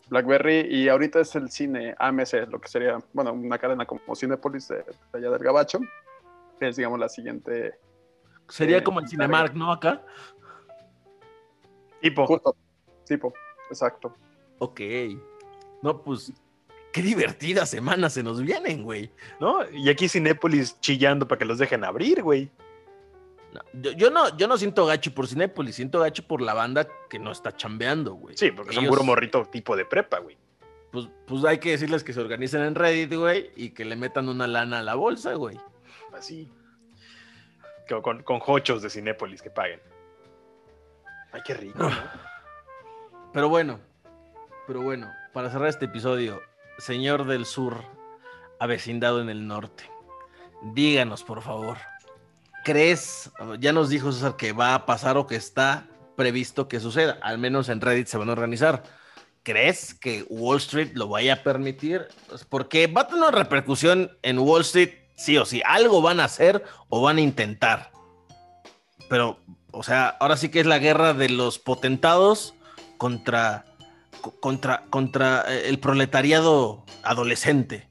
BlackBerry y ahorita es el cine AMC, lo que sería, bueno, una cadena como Cinepolis de, de allá del Gabacho, que es, digamos, la siguiente. Sería Eh, como el Cinemark, ¿no? Acá. Tipo, Justo, tipo, exacto. Ok. No, pues, qué divertidas semanas se nos vienen, güey. ¿no? Y aquí Cinépolis chillando para que los dejen abrir, güey. No, yo, yo no, yo no siento gacho por Cinépolis, siento gacho por la banda que no está chambeando, güey. Sí, porque son Ellos- puro morrito tipo de prepa, güey. Pues, pues hay que decirles que se organicen en Reddit, güey, y que le metan una lana a la bolsa, güey. Así. Con, con, con hochos de Cinépolis que paguen. Ay, qué rico, ¿no? Pero bueno, pero bueno, para cerrar este episodio, señor del sur, avecindado en el norte, díganos por favor, ¿crees? Ya nos dijo César que va a pasar o que está previsto que suceda. Al menos en Reddit se van a organizar. ¿Crees que Wall Street lo vaya a permitir? Pues, porque va a tener una repercusión en Wall Street, sí o sí. Algo van a hacer o van a intentar. Pero, o sea, ahora sí que es la guerra de los potentados contra, contra, contra eh, el proletariado adolescente.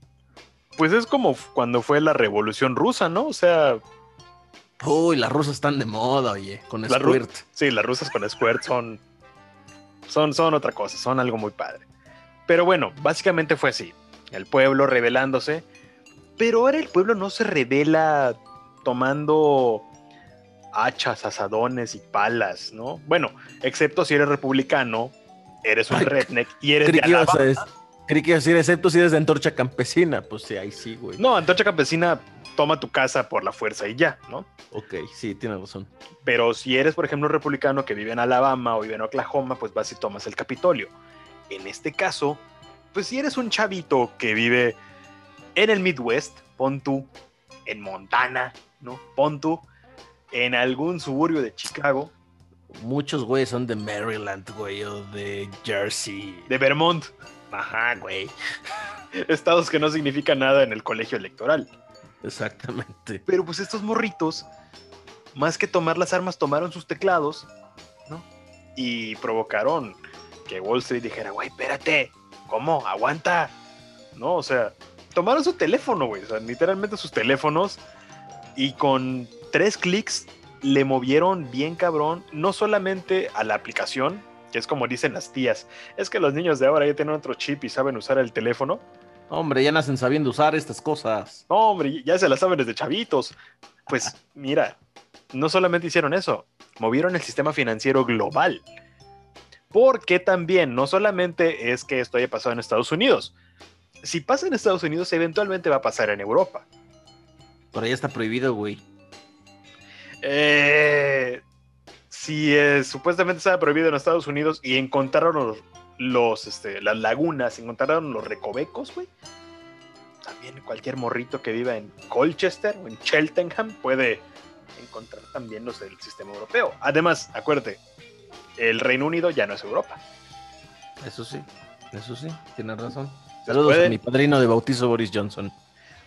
Pues es como cuando fue la revolución rusa, ¿no? O sea. Uy, las rusas están de moda, oye, con Squirt. Sí, las rusas con Squirt son, son, son otra cosa, son algo muy padre. Pero bueno, básicamente fue así. El pueblo rebelándose. Pero ahora el pueblo no se revela tomando hachas, asadones y palas, ¿no? Bueno, excepto si eres republicano, eres un redneck y eres de Alabama. Creí que decir, excepto si eres de Antorcha Campesina. Pues sí, ahí sí, güey. No, Antorcha Campesina toma tu casa por la fuerza y ya, ¿no? Ok, sí, tienes razón. Pero si eres, por ejemplo, un republicano que vive en Alabama o vive en Oklahoma, pues vas y tomas el Capitolio. En este caso, pues si eres un chavito que vive en el Midwest, pon tú, en Montana, ¿no? Pon tú, en algún suburbio de Chicago. Muchos güeyes son de Maryland, güey, o de Jersey. De Vermont. Ajá, güey. Estados que no significan nada en el colegio electoral. Exactamente. Pero pues estos morritos, más que tomar las armas, tomaron sus teclados, ¿no? Y provocaron que Wall Street dijera, güey, espérate, ¿cómo? Aguanta. ¿No? O sea, tomaron su teléfono, güey. O sea, literalmente sus teléfonos. Y con tres clics le movieron bien cabrón, no solamente a la aplicación, que es como dicen las tías, es que los niños de ahora ya tienen otro chip y saben usar el teléfono. Hombre, ya nacen sabiendo usar estas cosas. No, hombre, ya se las saben desde chavitos. Pues mira, no solamente hicieron eso, movieron el sistema financiero global. Porque también, no solamente es que esto haya pasado en Estados Unidos. Si pasa en Estados Unidos, eventualmente va a pasar en Europa. Pero ya está prohibido, güey. Eh, si supuestamente estaba prohibido en Estados Unidos y encontraron los, este, las lagunas, encontraron los recovecos, güey. También cualquier morrito que viva en Colchester o en Cheltenham puede encontrar también los del sistema europeo. Además, acuérdate, el Reino Unido ya no es Europa. Eso sí, eso sí, tienes razón. Saludos a mi padrino de bautizo Boris Johnson.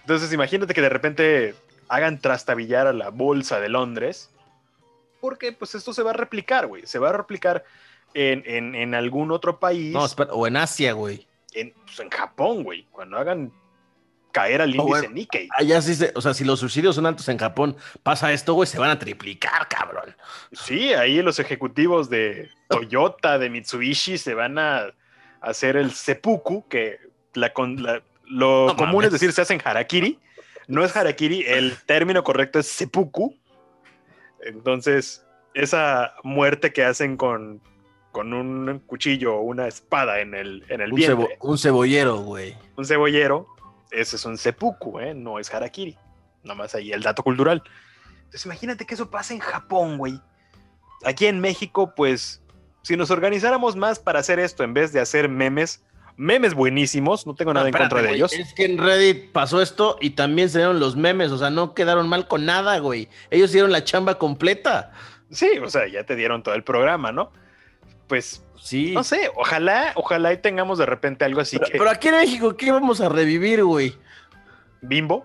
Entonces, imagínate que de repente hagan trastabillar a la bolsa de Londres porque pues esto se va a replicar, güey. Se va a replicar en, algún otro país. No, espera, o en Asia, güey. En, pues, en Japón, güey. Cuando hagan caer al índice Nikkei. Allá sí, o sea, si los subsidios son altos en Japón, pasa esto, güey, se van a triplicar, cabrón. Sí, ahí los ejecutivos de Toyota, de Mitsubishi, se van a hacer el seppuku, que la, lo común es decir, se hacen harakiri. No es harakiri, el término correcto es seppuku entonces, esa muerte que hacen con, con un cuchillo o una espada en el, en el un, un cebollero, güey. Un cebollero, ese es un seppuku, ¿eh? no es harakiri. Nomás ahí el dato cultural. Entonces, imagínate que eso pasa en Japón, güey. Aquí en México, pues, si nos organizáramos más para hacer esto en vez de hacer memes, memes buenísimos, no tengo nada en contra de ellos. Es que en Reddit pasó esto y también se dieron los memes, o sea, no quedaron mal con nada, güey. Ellos dieron la chamba completa. Sí, o sea, ya te dieron todo el programa, ¿no? Pues sí. No sé, ojalá, ojalá y tengamos de repente algo así pero, Pero aquí en México, ¿qué vamos a revivir, güey? ¿Bimbo?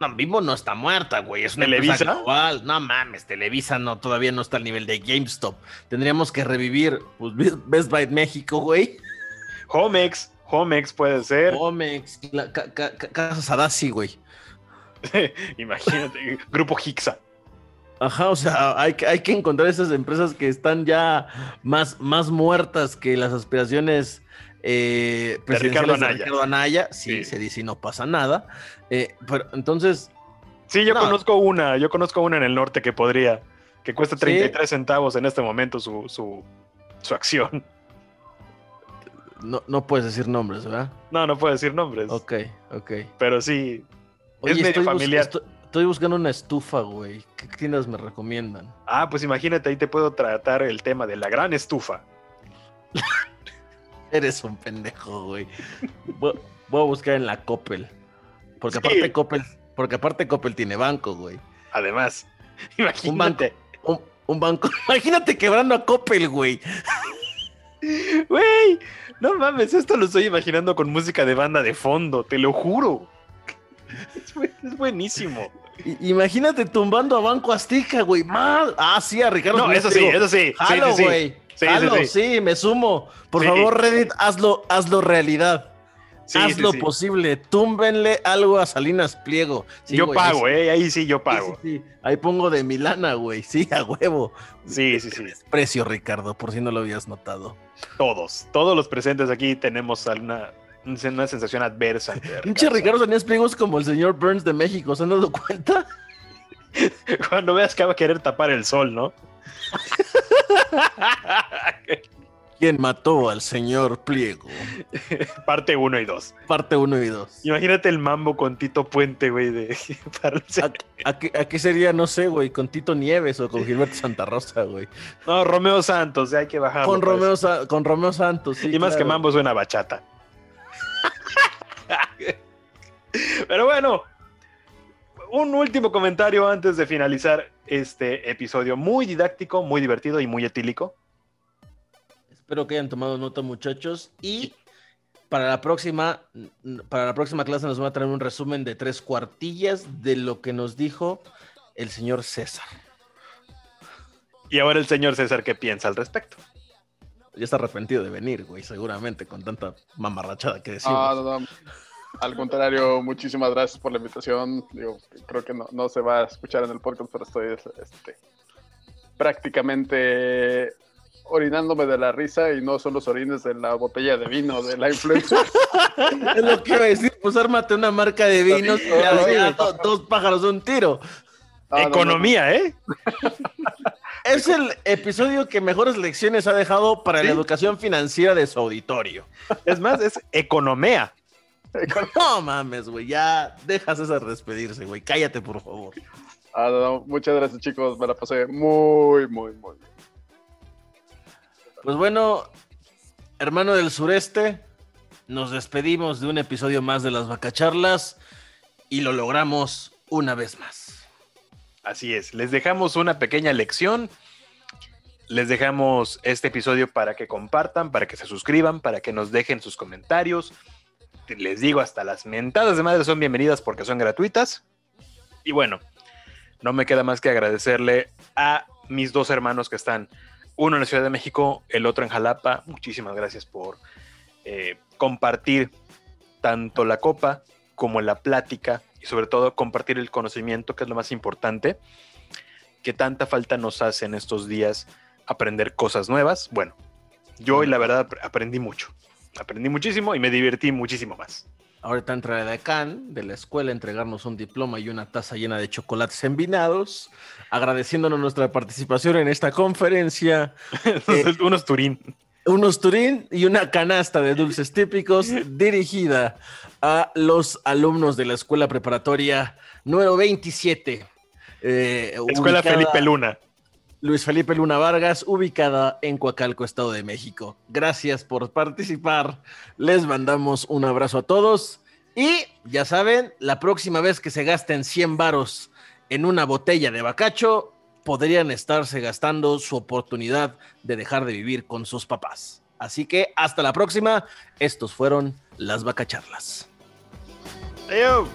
No, Bimbo no está muerta, güey. Es una ¿Televisa? global. No mames, Televisa no, todavía no está al nivel de GameStop. Tendríamos que revivir pues, Best Buy México, güey. Homex, Homex puede ser. Homex, Casa Sadasi, güey. Imagínate, Grupo Hixa. Ajá, o sea, hay, hay, que encontrar esas empresas que están ya más, más muertas que las aspiraciones eh, de Ricardo Anaya. Ricardo Anaya. Sí, se dice y no pasa nada. Eh, pero entonces. Sí, yo conozco una, yo conozco una en el norte que podría, que cuesta 33 centavos en este momento su, su, su acción. No, no puedes decir nombres, ¿verdad? No, no puedo decir nombres. Ok, ok. Pero sí. es medio estoy familiar. estoy, buscando una estufa, güey. ¿Qué tiendas me recomiendan? Ah, pues imagínate, ahí te puedo tratar el tema de la gran estufa. Eres un pendejo, güey. Voy, a buscar en la Coppel. Porque aparte Coppel, porque aparte Coppel tiene banco, güey. Además, imagínate. Un banco, un, banco. Imagínate quebrando a Coppel, güey. Güey, no mames, esto lo estoy imaginando con música de banda de fondo, te lo juro. Es, buenísimo. imagínate tumbando a Banco Azteca, güey. Mal. Ah, sí, a Ricardo. No, eso sí, eso sí. Jalo, güey. Sí, sí, sí, me sumo. Por favor, Reddit, hazlo, hazlo realidad. Hazlo posible, túmbenle algo a Salinas Pliego. yo pago, eh, ahí sí yo pago. Ahí pongo de Milana, güey, sí, a huevo. Sí, sí, sí. Precio, Ricardo, por si no lo habías notado. Todos, todos los presentes aquí tenemos una, una sensación adversa. Pinche Ricardo Salinas Pliego es como el señor Burns de México, ¿se han dado cuenta? Cuando veas que va a querer tapar el sol, ¿no? ¿Quién mató al señor Pliego? Parte 1 y 2. Parte 1 y 2. Imagínate el mambo con Tito Puente, güey. De, ¿A, qué, sería, no sé, güey? ¿Con Tito Nieves o con Gilberto Santa Rosa, güey? No, Romeo Santos, ya hay que bajar. Con, Romeo, con Romeo Santos, sí. Y más que mambo suena bachata. Pero bueno, un último comentario antes de finalizar este episodio. Muy didáctico, muy divertido y muy etílico. Espero que hayan tomado nota, muchachos. Y para la próxima, para la próxima clase nos va a traer un resumen de tres cuartillas de lo que nos dijo el señor César. Y ahora el señor César, ¿qué piensa al respecto? Ya está arrepentido de venir, güey, seguramente, con tanta mamarrachada que decimos. Ah, no, no. Al contrario, muchísimas gracias por la invitación. Digo, creo que no, se va a escuchar en el podcast, pero estoy este, prácticamente orinándome de la risa y no son los orines de la botella de vino de la influencer. es lo que iba a decir, pues ármate una marca de vinos y dos pájaros de un tiro. Economía, ¿eh? Es el episodio que mejores lecciones ha dejado para la educación financiera de su auditorio. Es más, es economía. No mames, güey, ya dejas esa despedirse, güey. Cállate, por favor. Ah, muchas gracias, chicos. Me la pasé muy, muy, muy bien. Pues bueno, hermano del sureste, nos despedimos de un episodio más de las vacacharlas y lo logramos una vez más. Así es, les dejamos una pequeña lección. Les dejamos este episodio para que compartan, para que se suscriban, para que nos dejen sus comentarios. Les digo, hasta las mentadas de madre son bienvenidas porque son gratuitas. Y bueno, no me queda más que agradecerle a mis dos hermanos que están uno en la Ciudad de México, el otro en Jalapa. Muchísimas gracias por eh, compartir tanto la copa como la plática y sobre todo compartir el conocimiento, que es lo más importante, que tanta falta nos hace en estos días aprender cosas nuevas. Bueno, yo y la verdad aprendí mucho, aprendí muchísimo y me divertí muchísimo más. Ahorita entra la decán de la escuela a entregarnos un diploma y una taza llena de chocolates envinados, agradeciéndonos nuestra participación en esta conferencia. Eh, unos Turín. Unos Turín y una canasta de dulces típicos dirigida a los alumnos de la escuela preparatoria número 27. Eh, escuela Felipe Luna. Luis Felipe Luna Vargas, ubicada en Coacalco, Estado de México. Gracias por participar. Les mandamos un abrazo a todos. Y ya saben, la próxima vez que se gasten 100 varos en una botella de bacacho, podrían estarse gastando su oportunidad de dejar de vivir con sus papás. Así que hasta la próxima. Estos fueron las vacacharlas. Adiós.